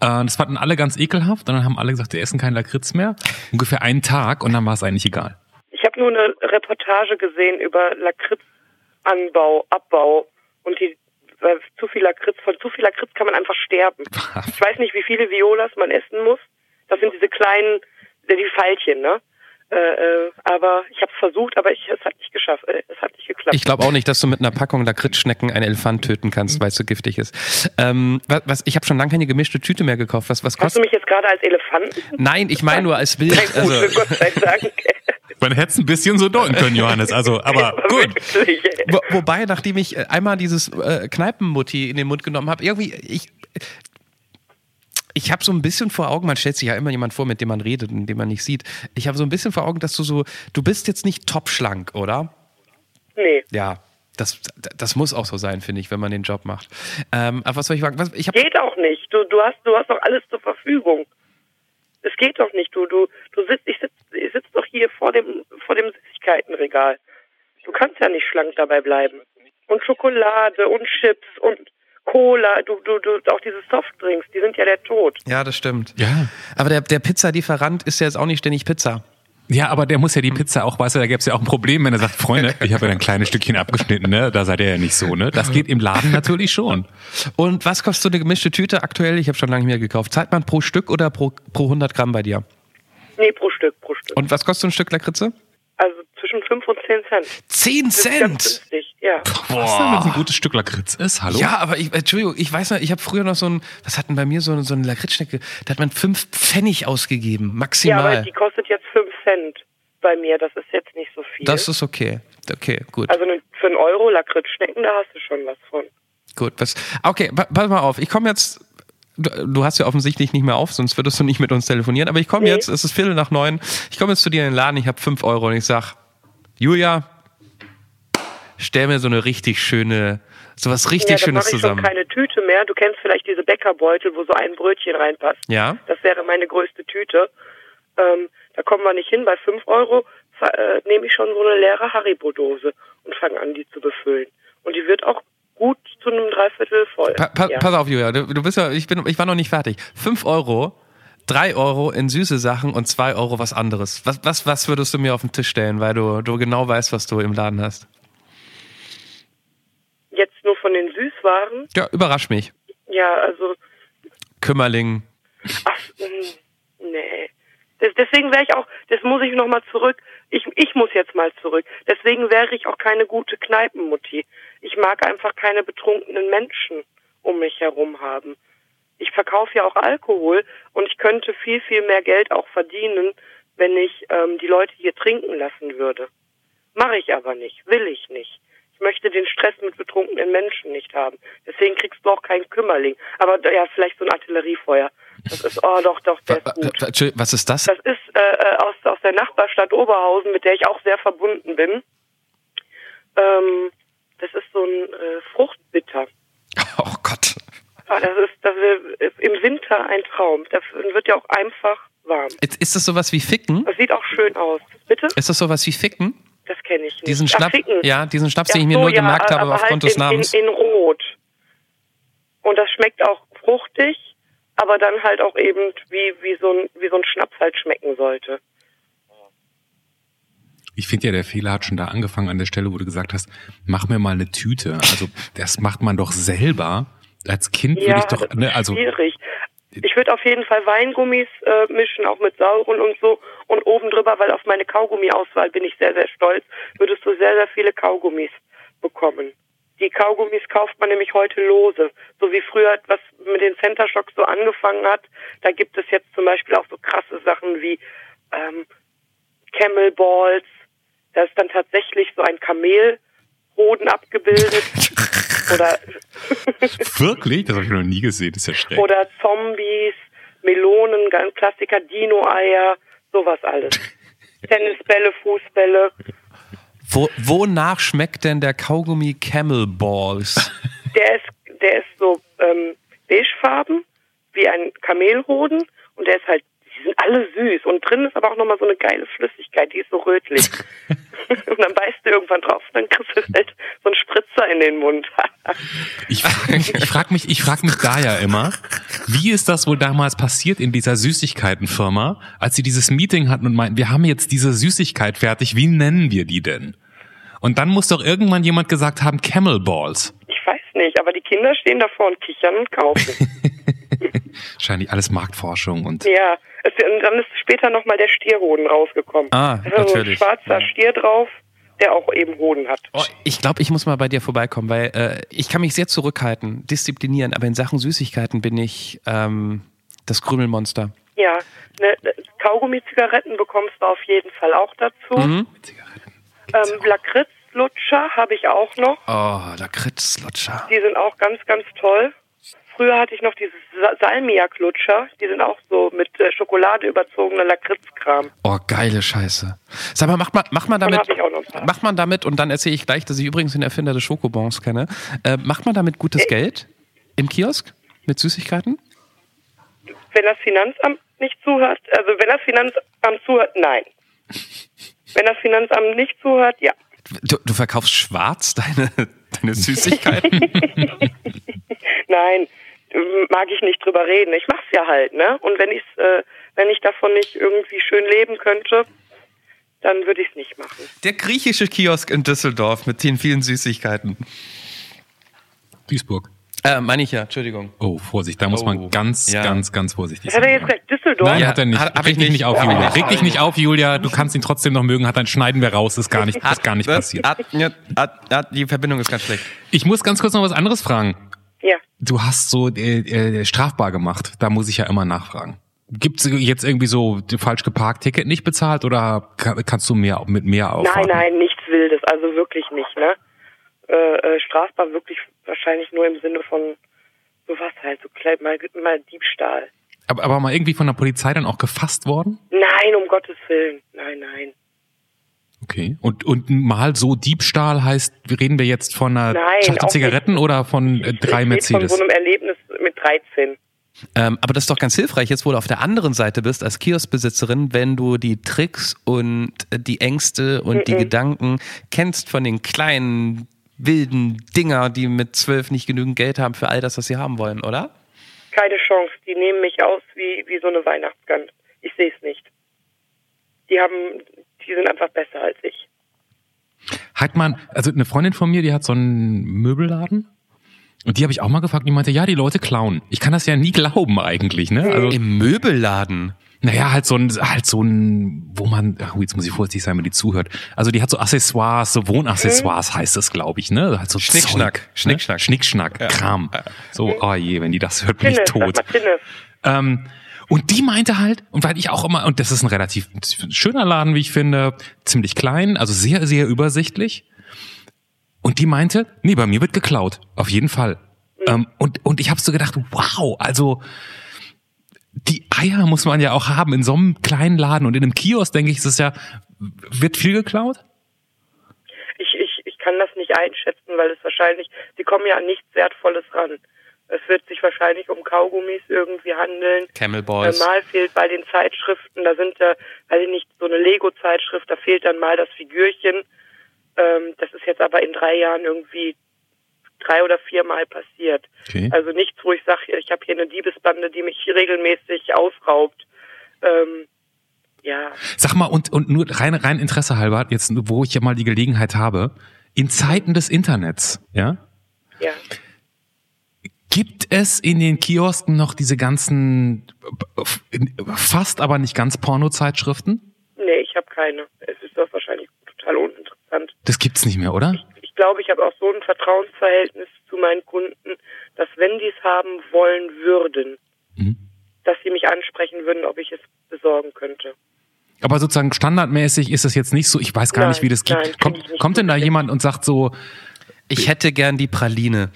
S1: Äh, das fanden alle ganz ekelhaft und dann haben alle gesagt, wir essen keinen Lakritz mehr. Ungefähr einen Tag und dann war es eigentlich egal.
S4: Ich habe nur eine Reportage gesehen über Lakritzanbau, Abbau und die weil zu viel Lakritz, von zu viel Lakritz kann man einfach sterben. Ich weiß nicht, wie viele Violas man essen muss. Das sind diese kleinen, die Pfeilchen, ne? Äh, äh, aber ich habe es versucht, aber ich, es hat nicht geschafft, äh, es hat nicht geklappt.
S2: Ich glaube auch nicht, dass du mit einer Packung Lakritzschnecken einen Elefant töten kannst, weil es so giftig ist. Ähm, was, was, ich habe schon lange keine gemischte Tüte mehr gekauft. Was, was
S4: Hast du
S2: kostet?
S4: mich jetzt gerade als Elefanten?
S2: Nein, ich meine nur als Bild.
S4: Sehr gut,
S2: Also,
S4: Gott sei Dank.
S1: Man hätte es ein bisschen so deuten können, Johannes. Also, aber gut.
S2: Wo, wobei, nachdem ich äh, einmal dieses äh, Kneipenmutti in den Mund genommen habe, irgendwie ich ich habe so ein bisschen vor Augen, man stellt sich ja immer jemand vor, mit dem man redet und den man nicht sieht. Ich habe so ein bisschen vor Augen, dass du so, du bist jetzt nicht top schlank, oder?
S4: Nee.
S2: Ja, das, das muss auch so sein, finde ich, wenn man den Job macht. Ähm, aber was soll ich sagen? Was, ich
S4: Geht auch nicht. Du, du hast, du hast doch alles zur Verfügung. Es geht doch nicht. Du, du, du sitzt, ich sitz, ich sitz doch hier vor dem, vor dem Süßigkeitenregal. Du kannst ja nicht schlank dabei bleiben. Und Schokolade und Chips und Cola, du, du, du, auch diese Softdrinks, die sind ja der Tod.
S2: ja, das stimmt.
S1: Ja.
S2: Aber der, der Pizzalieferant ist ja jetzt auch nicht ständig Pizza.
S1: Ja, aber der muss ja die Pizza auch, weißt du, da gäbe es ja auch ein Problem, wenn er sagt, Freunde, ich habe ja ein kleines Stückchen abgeschnitten, ne? Da seid ihr ja nicht so, ne? Das geht im Laden natürlich schon.
S2: Und was kostet so eine gemischte Tüte aktuell? Ich habe schon lange nicht mehr gekauft. Zahlt man pro Stück oder pro, pro 100 Gramm bei dir?
S4: Nee, pro Stück, pro Stück.
S2: Und was kostet so ein Stück Lakritze?
S4: Also zwischen 5 und 10 Cent.
S2: 10
S4: Das ist ganz günstig, ja.
S1: Was denn, wenn es ein gutes Stück Lakritz ist? Hallo?
S2: Ja, aber ich, Entschuldigung, ich weiß noch, ich habe früher noch so ein, was hatten bei mir so, so eine Lakritzschnecke, da hat man 5 Pfennig ausgegeben,
S4: Ja, aber
S2: maximal.
S4: die kostet jetzt 5 Cent bei mir. Das ist jetzt nicht so viel.
S2: das ist okay. Okay, gut.
S4: also für einen Euro Lakritzschnecken, da hast du schon was von.
S2: Gut, was, okay, pa- pass mal auf. Ich komme jetzt. Du, du hast ja offensichtlich nicht mehr auf, sonst würdest du nicht mit uns telefonieren. Aber ich komme
S4: Nee.
S2: jetzt, es ist Viertel nach neun. Ich komme jetzt zu dir in den Laden, ich habe fünf Euro und ich sag, Julia, stell mir so eine richtig schöne, so was richtig
S4: ja, dann
S2: Schönes
S4: mache ich
S2: zusammen.
S4: schon keine Tüte mehr. Du kennst vielleicht diese Bäckerbeutel, wo so ein Brötchen reinpasst.
S2: Ja?
S4: Das wäre meine größte Tüte. Ähm, da kommen wir nicht hin. Bei 5 Euro äh, nehme ich schon so eine leere Haribo-Dose und fange an, die zu befüllen. Und die wird auch gut zu einem Dreiviertel voll.
S2: Pa pa
S4: ja.
S2: Pass auf, Julia, du, du bist ja, ich bin, ich war noch nicht fertig. Fünf Euro, drei Euro in süße Sachen und zwei Euro was anderes. Was, was, was würdest du mir auf den Tisch stellen, weil du, du genau weißt, was du im Laden hast?
S4: Jetzt nur von den Süßwaren.
S2: Ja, überrasch mich.
S4: Ja, also
S2: Kümmerling.
S4: Ach, mm, nee. Das, deswegen wäre ich auch, das muss ich nochmal zurück. Ich, ich muss jetzt mal zurück. Deswegen wäre ich auch keine gute Kneipenmutti. Ich mag einfach keine betrunkenen Menschen um mich herum haben. Ich verkaufe ja auch Alkohol und ich könnte viel, viel mehr Geld auch verdienen, wenn ich ähm, die Leute hier trinken lassen würde. Mache ich aber nicht, will ich nicht. Ich möchte den Stress mit betrunkenen Menschen nicht haben. Deswegen kriegst du auch keinen Kümmerling. Aber ja, vielleicht so ein Artilleriefeuer. Das ist, oh doch, doch, der ist gut.
S2: Wa- Was ist das?
S4: Das ist äh, äh, aus, aus der Nachbarstadt Oberhausen, mit der ich auch sehr verbunden bin. Ähm, das ist so ein äh, Fruchtbitter.
S2: Oh.
S4: Ah, Das ist, das ist im Winter ein Traum. Da wird ja auch einfach warm.
S2: Ist, das sowas wie Ficken?
S4: Das sieht auch schön aus. Bitte?
S2: Ist das sowas wie Ficken?
S4: Das kenne ich nicht.
S2: Diesen
S4: Ach,
S2: Schnaps,
S4: Ficken.
S2: ja, diesen Schnaps, den
S4: Ach
S2: ich mir
S4: so,
S2: nur
S4: ja,
S2: gemerkt habe
S4: aber
S2: aufgrund
S4: halt
S2: des
S4: in,
S2: Namens.
S4: In, in Rot. Und das schmeckt auch fruchtig, aber dann halt auch eben wie, wie, so ein, wie so ein Schnaps halt schmecken sollte.
S1: Ich finde ja, der Fehler hat schon da angefangen an der Stelle, wo du gesagt hast, mach mir mal eine Tüte. Also das macht man doch selber. Als Kind würde
S4: Ja,
S1: ich doch, ne, also
S4: schwierig. Ich würde auf jeden Fall Weingummis äh, mischen, auch mit sauren und so. Und oben drüber, weil auf meine Kaugummi-Auswahl bin ich sehr, sehr stolz, würdest du sehr, sehr viele Kaugummis bekommen. Die Kaugummis kauft man nämlich heute lose. So wie früher, was mit den Center Shocks so angefangen hat. Da gibt es jetzt zum Beispiel auch so krasse Sachen wie ähm, Camel Balls. Da ist dann tatsächlich so ein Kamelhoden abgebildet. Oder
S1: wirklich, das habe ich noch nie gesehen, das ist ja schräg.
S4: oder Zombies, Melonen, ganz Klassiker, Dino-Eier, sowas alles. Tennisbälle, Fußbälle.
S2: Wo, wonach schmeckt denn der Kaugummi Camel Balls?
S4: Der ist, der ist so ähm, beigefarben, wie ein Kamelhoden und der ist halt, die sind Süßigkeit, die ist so rötlich. und dann beißt du irgendwann drauf und dann kriegst du halt so einen Spritzer in den Mund.
S1: Ich frage ich frag mich, ich frag mich da ja immer, wie ist das wohl damals passiert in dieser Süßigkeitenfirma, als sie dieses Meeting hatten und meinten, wir haben jetzt diese Süßigkeit fertig, wie nennen wir die denn? Und dann muss doch irgendwann jemand gesagt haben, Camel Balls.
S4: Ich weiß nicht, aber die Kinder stehen davor und kichern und kaufen.
S1: Wahrscheinlich alles Marktforschung und
S4: ja, es, und dann ist später nochmal der Stierhoden rausgekommen.
S2: Ah,
S4: da ist so ein
S2: natürlich.
S4: schwarzer Stier drauf, der auch eben Hoden hat.
S2: Oh, ich glaube, ich muss mal bei dir vorbeikommen, weil äh, ich kann mich sehr zurückhalten, disziplinieren, aber in Sachen Süßigkeiten bin ich ähm, das Krümelmonster.
S4: Ja, ne, Kaugummi-Zigaretten bekommst du auf jeden Fall auch dazu.
S2: Mhm.
S4: Ähm, Lakritzlutscher habe ich auch noch.
S2: Oh, Lakritzlutscher.
S4: Die sind auch ganz, ganz toll. Früher hatte ich noch dieses Sa- Salmiak-Lutscher. Die sind auch so mit äh, Schokolade überzogener Lakritzkram.
S2: Oh, geile Scheiße. Sag mal, macht man, macht man damit,
S4: ich
S2: macht man damit, und dann erzähle ich gleich, dass ich übrigens den Erfinder des Schokobons kenne, äh, macht man damit gutes Geld im Kiosk mit Süßigkeiten?
S4: Wenn das Finanzamt nicht zuhört, also wenn das Finanzamt zuhört, nein. Wenn das Finanzamt nicht zuhört, ja.
S2: Du, du verkaufst schwarz deine, deine Süßigkeiten?
S4: Nein, mag ich nicht drüber reden. Ich mach's ja halt, ne? Und wenn ich's, äh, wenn ich davon nicht irgendwie schön leben könnte, dann würde ich's nicht machen.
S2: Der griechische Kiosk in Düsseldorf mit den vielen Süßigkeiten.
S1: Duisburg.
S2: Äh, meine ich ja, Entschuldigung.
S1: Oh, Vorsicht, da muss
S2: Oh,
S1: man ganz,
S2: ja.
S1: ganz, ganz vorsichtig
S4: Hat er
S1: sein.
S4: jetzt gesagt, Düsseldorf?
S1: Nein,
S2: Ja,
S1: hat er nicht.
S2: hat- hab
S1: Reg
S2: ich
S1: dich
S2: nicht.
S1: nicht auf,
S4: Ja.
S1: Julia. Reg dich nicht auf, Julia. Du kannst ihn trotzdem noch mögen. Hat dann schneiden wir raus. Ist gar nicht, ist gar nicht passiert.
S2: Hat, hat, die Verbindung ist ganz schlecht.
S1: Ich muss ganz kurz noch was anderes fragen.
S4: Ja.
S1: Du hast so äh, äh, strafbar gemacht. Da muss ich ja immer nachfragen. Gibt's jetzt irgendwie so falsch geparkt Ticket nicht bezahlt oder kann, kannst du mehr mit mehr
S4: Nein,
S1: auffahren?
S4: nein, nichts Wildes, also wirklich nicht, ne? Äh, äh, strafbar wirklich wahrscheinlich nur im Sinne von sowas halt, so klein, mal, mal Diebstahl.
S1: Aber, aber mal irgendwie von der Polizei dann auch gefasst worden?
S4: Nein, um Gottes Willen. Nein, nein.
S1: Okay. Und, und mal so Diebstahl heißt, reden wir jetzt von einer
S4: Nein,
S1: Schachtel Zigaretten
S4: nicht.
S1: oder von äh, drei
S4: ich rede von
S1: Mercedes?
S4: so einem Erlebnis mit 13.
S2: Ähm, aber das ist doch ganz hilfreich, jetzt wo du auf der anderen Seite bist als Kioskbesitzerin, wenn du die Tricks und die Ängste und die Gedanken kennst von den kleinen, wilden Dinger, die mit zwölf nicht genügend Geld haben für all das, was sie haben wollen, oder?
S4: Keine Chance. Die nehmen mich aus wie, wie so eine Weihnachtsgans. Ich sehe es nicht. Die haben, die sind einfach besser als ich.
S1: Hat man, also eine Freundin von mir, die hat so einen Möbelladen. Und die habe ich auch mal gefragt, die meinte, ja, die Leute klauen. Ich kann das ja nie glauben eigentlich, ne? Also,
S2: Im Möbelladen.
S1: naja, halt so ein, halt so ein, wo man, ach, jetzt muss ich vorsichtig sein, wenn die zuhört. Also die hat so Accessoires, so Wohnaccessoires heißt das, glaube ich, ne? Halt so
S2: Schnickschnack,
S1: Zeug,
S2: Schnickschnack.
S1: Ne? Schnickschnack, Kram. So, oh je, wenn die das hört, bin ich tot. Ähm, und die meinte halt, und weil ich auch immer, und das ist ein relativ schöner Laden, wie ich finde, ziemlich klein, also sehr, sehr übersichtlich. Und die meinte, nee, bei mir wird geklaut, auf jeden Fall. Ähm, und, und ich habe so gedacht, wow, also die Eier muss man ja auch haben in so einem kleinen Laden und in einem Kiosk, denke ich, ist es ja, wird viel geklaut?
S4: Ich, ich, ich kann das nicht einschätzen, weil es wahrscheinlich, sie kommen ja an nichts Wertvolles ran. Es wird sich wahrscheinlich um Kaugummis irgendwie handeln.
S2: Camel
S4: Äh,
S2: Balls.
S4: mal fehlt bei den Zeitschriften, da sind da, weiß ich nicht, so eine Lego-Zeitschrift, da fehlt dann mal das Figürchen. Ähm, das ist jetzt aber in drei Jahren irgendwie drei oder viermal passiert.
S1: Okay.
S4: Also nichts, wo ich sage, ich habe hier eine Diebesbande, die mich regelmäßig ausraubt. Ähm, ja,
S1: Sag mal, und, und nur rein, rein Interesse halber, jetzt, wo ich ja mal die Gelegenheit habe, in Zeiten des Internets, ja,
S4: ja.
S1: Gibt es in den Kiosken noch diese ganzen, fast aber nicht ganz Porno-Zeitschriften?
S4: Nee, ich habe keine. Es ist doch wahrscheinlich total uninteressant.
S1: Das gibt's nicht mehr, oder?
S4: Ich glaube, ich habe auch so ein Vertrauensverhältnis zu meinen Kunden, dass wenn die es haben wollen würden,
S1: Mhm.
S4: dass sie mich ansprechen würden, ob ich es besorgen könnte.
S1: Aber sozusagen standardmäßig ist es jetzt nicht so, ich weiß gar
S4: Nein,
S1: nicht, wie das geht.
S4: nein, kenn
S1: kommt,
S4: ich nicht.
S1: kommt denn da jemand und sagt so,
S2: Ich hätte gern die Praline.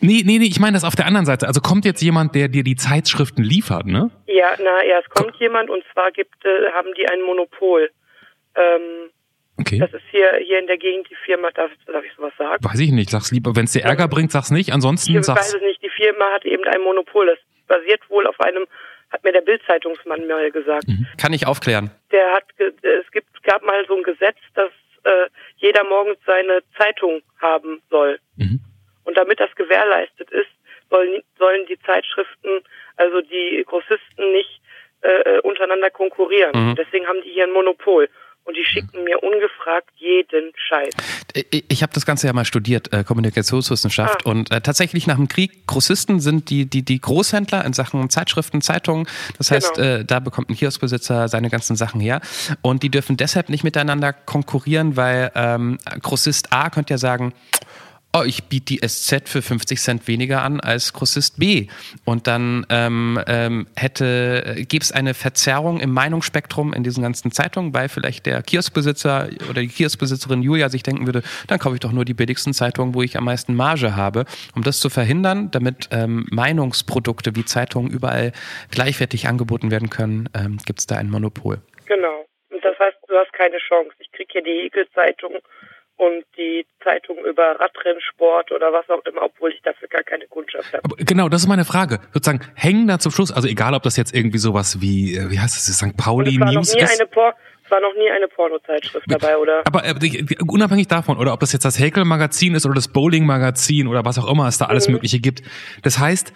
S1: Nee, nee, nee, ich meine das auf der anderen Seite. Also kommt jetzt jemand, der dir die Zeitschriften liefert, ne?
S4: Ja, na ja, es kommt jemand und zwar gibt, äh, haben die ein Monopol. Ähm,
S1: Okay.
S4: das ist hier hier in der Gegend die Firma, darf, darf ich sowas sagen?
S1: Weiß ich nicht, sag's lieber. Wenn es dir Ärger bringt, sag's nicht. Ansonsten
S4: Ich weiß
S1: sag's.
S4: es nicht, die Firma hat eben ein Monopol. Das basiert wohl auf einem hat mir der Bildzeitungsmann mal gesagt.
S2: Kann ich aufklären.
S4: Der hat, ge- es gibt, gab mal so ein Gesetz, dass äh, jeder morgens seine Zeitung haben soll.
S1: Mhm.
S4: Und damit das gewährleistet ist, sollen, sollen die Zeitschriften, also die Grossisten nicht äh, untereinander konkurrieren.
S2: Mhm.
S4: Deswegen haben die hier ein Monopol. Und die schicken mir ungefragt jeden Scheiß.
S2: Ich, ich habe das Ganze ja mal studiert, äh, Kommunikationswissenschaft.
S4: Ah.
S2: Und äh, tatsächlich nach dem Krieg, Grossisten sind die, die, die Großhändler in Sachen Zeitschriften, Zeitungen. Das heißt,
S4: Genau.
S2: äh, da bekommt ein Kioskbesitzer seine ganzen Sachen her. Und die dürfen deshalb nicht miteinander konkurrieren, weil ähm, Grossist A könnte ja sagen, ich biete die SZ für 50 Cent weniger an als Grossist B. Und dann ähm, ähm, hätte, gäbe es eine Verzerrung im Meinungsspektrum in diesen ganzen Zeitungen, weil vielleicht der Kioskbesitzer oder die Kioskbesitzerin Julia sich denken würde, dann kaufe ich doch nur die billigsten Zeitungen, wo ich am meisten Marge habe. Um das zu verhindern, damit ähm, Meinungsprodukte wie Zeitungen überall gleichwertig angeboten werden können, ähm, gibt es da ein Monopol.
S4: Genau. Und das heißt, du hast keine Chance. Ich krieg hier die Ekel-Zeitung und die Zeitung über Radrennsport oder was auch immer, obwohl ich dafür gar keine Kundschaft habe.
S1: Aber genau, das ist meine Frage. Sozusagen, hängen da zum Schluss, also egal ob das jetzt irgendwie sowas wie, äh, wie heißt das, St. Pauli News ist.
S4: es war noch nie eine Pornozeitschrift dabei, oder?
S1: Aber äh, die- unabhängig davon, oder ob das jetzt das Häkel-Magazin ist oder das Bowling-Magazin oder was auch immer es da alles
S4: Mhm.
S1: Mögliche gibt. Das heißt,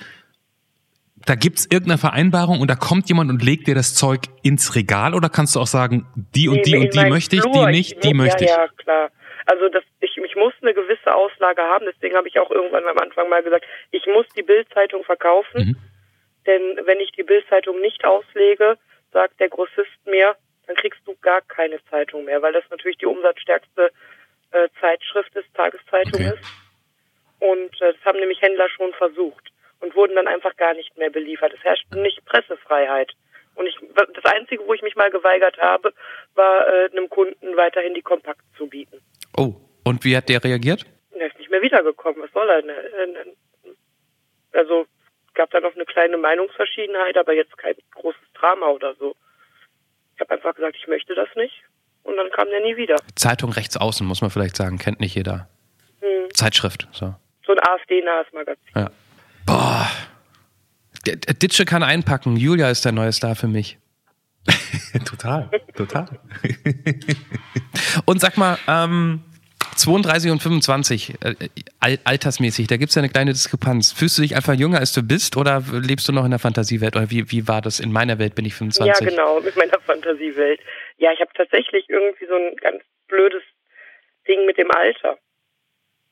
S1: da gibt's irgendeine Vereinbarung und da kommt jemand und legt dir das Zeug ins Regal oder kannst du auch sagen, die und die
S4: in
S1: und die möchte ich,
S4: Flur.
S1: die nicht, die
S4: mu-
S1: möchte
S4: ja,
S1: ich.
S4: Ja, klar. Also das, ich, ich muss eine gewisse Auslage haben, deswegen habe ich auch irgendwann am Anfang mal gesagt, ich muss die Bildzeitung verkaufen,
S1: Mhm.
S4: denn wenn ich die Bildzeitung nicht auslege, sagt der Grossist mir, dann kriegst du gar keine Zeitung mehr, weil das natürlich die umsatzstärkste äh, Zeitschrift ist, Tageszeitung
S1: Okay.
S4: ist. Und äh, das haben nämlich Händler schon versucht und wurden dann einfach gar nicht mehr beliefert. Es herrscht nicht Pressefreiheit. Und ich, das Einzige, wo ich mich mal geweigert habe, war äh, einem Kunden weiterhin die Kompakt zu bieten.
S2: Oh, und wie hat der reagiert?
S4: Er ist nicht mehr wiedergekommen. Was soll er? Ne, Also gab da noch eine kleine Meinungsverschiedenheit, aber jetzt kein großes Drama oder so. Ich habe einfach gesagt, ich möchte das nicht. Und dann kam der nie wieder.
S2: Zeitung rechts außen, muss man vielleicht sagen, kennt nicht jeder.
S4: Hm.
S2: Zeitschrift, so.
S4: So ein AfD-nahes Magazin.
S2: Ja. Boah. Ditsche kann einpacken. Julia ist der neue Star für mich.
S1: total, total.
S2: Und sag mal, ähm, 32 und 25, äh, al altersmäßig, da gibt's ja eine kleine Diskrepanz. Fühlst du dich einfach jünger, als du bist, oder lebst du noch in der Fantasiewelt? Oder wie, wie war das? In meiner Welt bin ich 25.
S4: Ja, genau, mit meiner Fantasiewelt. Ja, ich habe tatsächlich irgendwie so ein ganz blödes Ding mit dem Alter.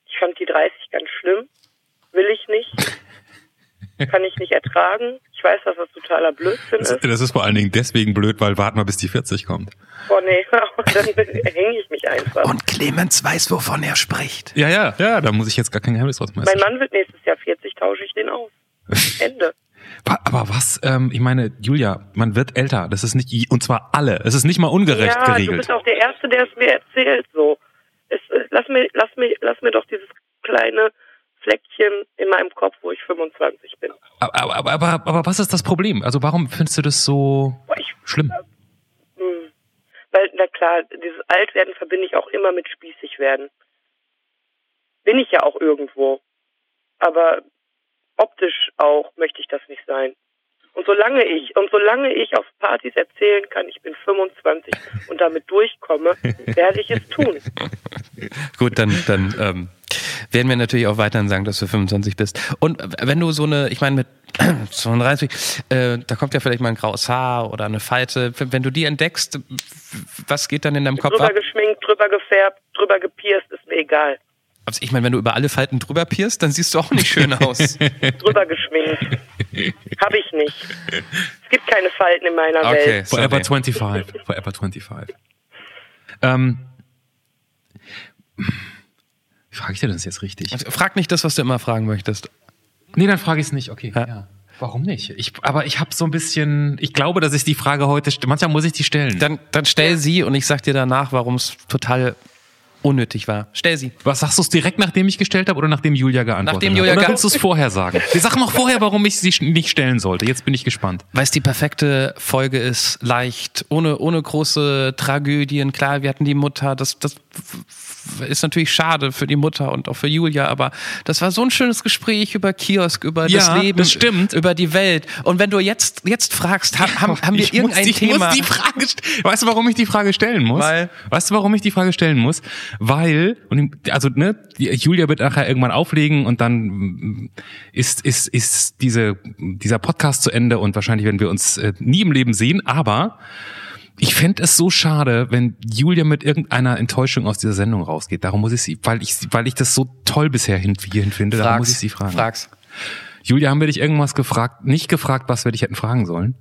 S4: Ich fand die 30 ganz schlimm. Will ich nicht. Kann ich nicht ertragen. Ich weiß, dass das totaler Blödsinn ist.
S1: das ist vor allen Dingen deswegen blöd, weil warten wir bis die 40 kommt.
S4: Boah, nee, dann hänge ich mich einfach.
S2: Und Clemens weiß, wovon er spricht.
S1: Ja, ja, ja, da muss ich jetzt gar kein Geheimnis draus
S4: mein
S1: meistern.
S4: Mann wird nächstes Jahr 40, tausche ich den aus. Ende.
S1: Aber was, ähm, ich meine, Julia, man wird älter. Das ist nicht, und zwar alle. Es ist nicht mal ungerecht
S4: ja, du
S1: geregelt.
S4: bist auch der Erste, der es mir erzählt. So, es, äh, lass mir, lass mir, lass mir doch dieses kleine Fleckchen in meinem Kopf, wo ich 25 bin.
S1: Aber, aber, aber, aber was ist das Problem? Also warum findest du das so
S4: ich,
S1: schlimm?
S4: hm. Weil, na klar, dieses Altwerden verbinde ich auch immer mit spießig werden. Bin ich ja auch irgendwo. Aber optisch auch möchte ich das nicht sein. Und solange ich, und solange ich auf Partys erzählen kann, ich bin 25 und damit durchkomme, werde ich es tun.
S2: Gut, dann, dann ähm, werden wir natürlich auch weiterhin sagen, dass du 25 bist. Und wenn du so eine, ich meine mit 32, äh, da kommt ja vielleicht mal ein graues Haar oder eine Falte. Wenn du die entdeckst, was geht dann in deinem Kopf
S4: drüber
S2: ab?
S4: geschminkt, drüber gefärbt, drüber gepierst, ist mir egal.
S2: Also ich meine, wenn du über alle Falten drüber pierst, dann siehst du auch nicht schön aus.
S4: Drüber geschminkt. Habe ich nicht. Es gibt keine Falten in meiner
S2: Okay.
S4: Welt.
S1: Forever
S2: Sorry.
S1: 25. Forever 25. Ähm, frage ich dir das jetzt richtig?
S2: Frag nicht das, was du immer fragen möchtest.
S1: Nee, dann frage ich es nicht. Okay.
S2: Ja.
S1: Ja. Warum nicht? Ich, aber ich habe so ein bisschen, ich glaube, dass ich die Frage heute, manchmal muss ich die stellen.
S2: Dann, dann stell sie und ich sag dir danach, warum es total unnötig war. Stell sie.
S1: Was sagst du es direkt, nachdem ich gestellt habe oder nachdem Julia geantwortet
S2: Nachdem
S1: hat?
S2: Julia
S1: oder
S2: geant-
S1: willst du es vorher sagen? Wir sagen noch vorher, warum ich sie nicht stellen sollte. Jetzt bin ich gespannt.
S2: Weil es die perfekte Folge ist, leicht, ohne, ohne große Tragödien. Klar, wir hatten die Mutter, das, das ist natürlich schade für die Mutter und auch für Julia, aber das war so ein schönes Gespräch über Kiosk, über
S1: Ja,
S2: das Leben,
S1: das stimmt.
S2: über die Welt. Und wenn du jetzt, jetzt fragst, ha- haben, haben wir irgendein
S1: muss, ich
S2: Thema?
S1: Muss die Frage, weißt du, warum ich die Frage stellen muss?
S2: Weil?
S1: Weißt du, warum ich die Frage stellen muss? Weil, und also ne, Julia wird nachher irgendwann auflegen und dann ist ist ist diese dieser Podcast zu Ende und wahrscheinlich werden wir uns äh, nie im Leben sehen. Aber ich fänd es so schade, wenn Julia mit irgendeiner Enttäuschung aus dieser Sendung rausgeht. Darum muss ich sie, weil ich weil ich das so toll bisher hin, hierhin finde. Darum muss ich sie fragen.
S2: Frag's.
S1: Julia, haben wir dich irgendwas gefragt? Nicht gefragt, was wir dich hätten fragen sollen?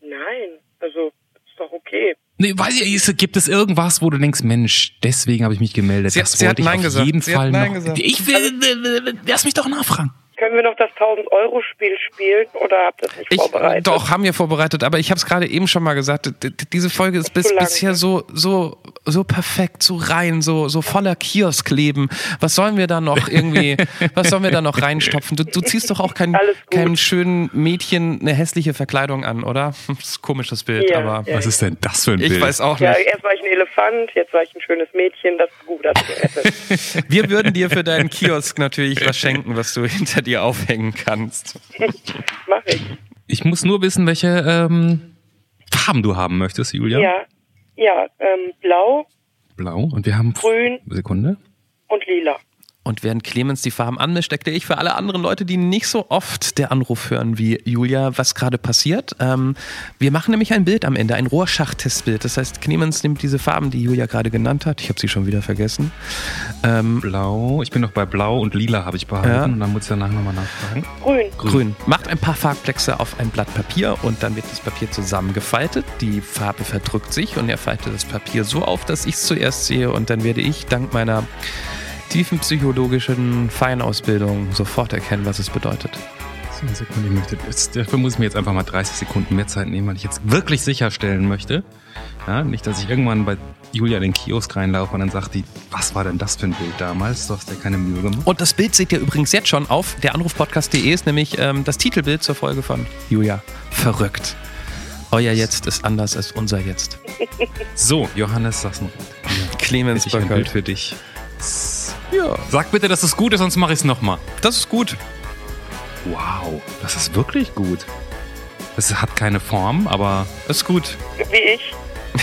S4: Nein, also ist doch okay.
S1: Nee, weiß ich, ist- gibt es irgendwas, wo du denkst, Mensch, deswegen habe ich mich gemeldet.
S2: Sie hat-
S1: das
S2: sie hat
S1: wollte ich
S2: Nein
S1: auf
S2: gesagt.
S1: jeden
S2: Sie hat
S1: Fall
S2: Nein
S1: noch.
S2: gesagt.
S1: Ich will, lass mich doch nachfragen.
S4: Können wir noch das 1000-Euro-Spiel spielen oder habt ihr das nicht
S2: Ich,
S4: vorbereitet?
S2: doch, haben wir vorbereitet, aber ich habe es gerade eben schon mal gesagt, diese Folge ist bis, bisher
S4: ne?
S2: so, so, so perfekt, so rein, so, so voller Kioskleben. Was sollen wir da noch irgendwie, was sollen wir da noch reinstopfen? Du, du ziehst doch auch kein,
S4: Alles gut.
S2: kein schönen Mädchen eine hässliche Verkleidung an, oder? Das ist ein komisches Bild,
S4: Ja,
S2: aber
S4: ja.
S1: Was ist denn das für ein
S2: ich
S1: Bild?
S2: weiß auch
S4: ja,
S2: nicht.
S4: erst war ich ein Elefant, jetzt war ich ein schönes Mädchen, das ist gut, das.
S2: Wir würden dir für deinen Kiosk natürlich was schenken, was du hinter dir aufhängen kannst.
S4: Mach ich.
S1: Ich muss nur wissen, welche ähm, Farben du haben möchtest, Julia.
S4: Ja, ja, ähm, blau
S1: Blau. Und wir haben
S4: Grün.
S1: Sekunde.
S4: und lila.
S2: Und während Clemens die Farben anmischt, steckte ich für alle anderen Leute, die nicht so oft der Anruf hören wie Julia, was gerade passiert. Ähm, wir machen nämlich ein Bild am Ende, ein Rohrschach-Testbild. Das heißt, Clemens nimmt diese Farben, die Julia gerade genannt hat. Ich habe sie schon wieder vergessen. Ähm,
S1: Blau. Ich bin noch bei Blau und Lila habe ich behalten.
S2: Ja.
S1: Und dann muss ich danach nochmal nachfragen.
S4: Grün.
S2: Grün. Macht ein paar Farbplexe auf ein Blatt Papier und dann wird das Papier zusammengefaltet. Die Farbe verdrückt sich und er faltet das Papier so auf, dass ich es zuerst sehe und dann werde ich dank meiner tiefen psychologischen Feinausbildung sofort erkennen, was es bedeutet.
S1: So, eine Sekunde, ich möchte, jetzt, dafür muss ich mir jetzt einfach mal 30 Sekunden mehr Zeit nehmen, weil ich jetzt wirklich sicherstellen möchte. Ja, nicht, dass ich irgendwann bei Julia in den Kiosk reinlaufe und dann sagt die, was war denn das für ein Bild damals? Du hast ja keine Mühe gemacht.
S2: Und das Bild seht ihr übrigens jetzt schon auf der Anrufpodcast.de ist nämlich ähm, das Titelbild zur Folge von Julia. Verrückt. Euer Jetzt ist anders als unser Jetzt.
S1: So, Johannes Sassenroth.
S2: Clemens
S1: Ich ein Bild für dich.
S2: Ja,
S1: Sag bitte, dass es gut ist, sonst mache ich es nochmal.
S2: das ist gut.
S1: Wow, das ist wirklich gut. Es hat keine Form, aber
S2: Das ist gut.
S4: Wie ich.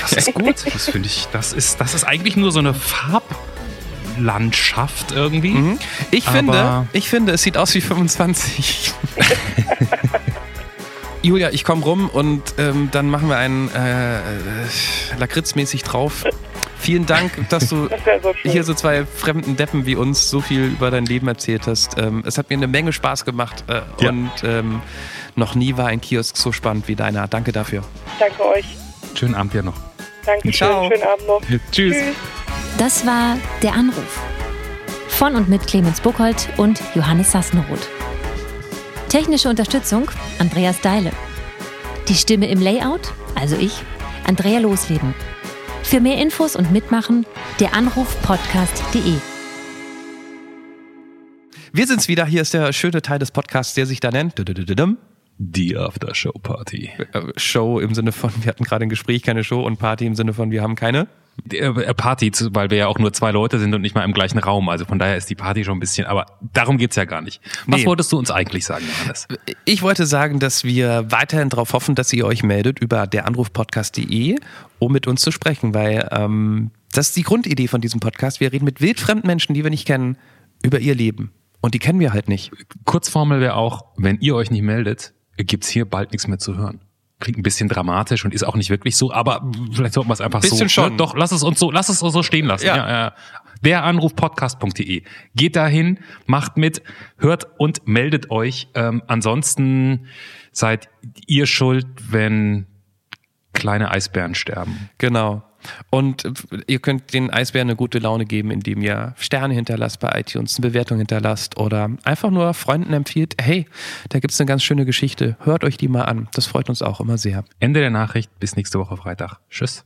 S1: das ist gut. Das finde ich, das ist, das ist eigentlich nur so eine Farblandschaft irgendwie.
S2: Mhm. Ich
S1: Aber-
S2: finde, ich finde, es sieht aus wie 25. Julia, ich komme rum und ähm, dann machen wir einen äh, äh, Lakritzmäßig drauf. Vielen Dank, dass du
S4: Das
S2: hier so zwei fremden Deppen wie uns so viel über dein Leben erzählt hast. Ähm, es hat mir eine Menge Spaß gemacht äh,
S1: Ja.
S2: und ähm, noch nie war ein Kiosk so spannend wie deiner. Danke dafür.
S4: Danke euch.
S1: Schönen Abend ja noch.
S4: Dankeschön.
S2: Ciao.
S4: Schönen Abend noch.
S1: Tschüss.
S4: Tschüss.
S3: Das war Der Anruf. Von und mit Clemens Buchholz und Johannes Sassenroth. Technische Unterstützung Andreas Deile. Die Stimme im Layout, also ich, Andrea Losleben. Für mehr Infos und Mitmachen der Anrufpodcast.de.
S2: Wir sind's wieder. Hier ist der schöne Teil des Podcasts, der sich da nennt.
S1: Die After-Show-Party.
S2: Äh, Show im Sinne von, wir hatten gerade ein Gespräch, keine Show und Party im Sinne von, wir haben keine.
S1: Die, äh, Party, weil wir ja auch nur zwei Leute sind und nicht mal im gleichen Raum. Also von daher ist die Party schon ein bisschen, aber darum geht's ja gar nicht. Was
S2: Nee.
S1: wolltest du uns eigentlich sagen, Johannes?
S2: Ich wollte sagen, dass wir weiterhin darauf hoffen, dass ihr euch meldet über deranrufpodcast.de, um mit uns zu sprechen, weil ähm, das ist die Grundidee von diesem Podcast. Wir reden mit wildfremden Menschen, die wir nicht kennen, über ihr Leben. Und die kennen wir halt nicht.
S1: Kurzformel wäre auch, wenn ihr euch nicht meldet, gibt's hier bald nichts mehr zu hören. Klingt ein bisschen dramatisch und ist auch nicht wirklich so, aber vielleicht sollten wir es einfach so.
S2: Bisschen schon.
S1: Ne? Doch, lass es uns so, lass es uns so stehen lassen.
S2: Ja.
S1: Ja. Ja, Deranrufpodcast.de. Geht dahin, macht mit, hört und meldet euch. Ähm, ansonsten seid ihr schuld, wenn kleine Eisbären sterben.
S2: Genau. Und äh, ihr könnt den Eisbären eine gute Laune geben, indem ihr Sterne hinterlasst bei iTunes, eine Bewertung hinterlasst oder einfach nur Freunden empfiehlt, hey, da gibt's eine ganz schöne Geschichte, hört euch die mal an. Das freut uns auch immer sehr.
S1: Ende der Nachricht, bis nächste Woche Freitag. Tschüss.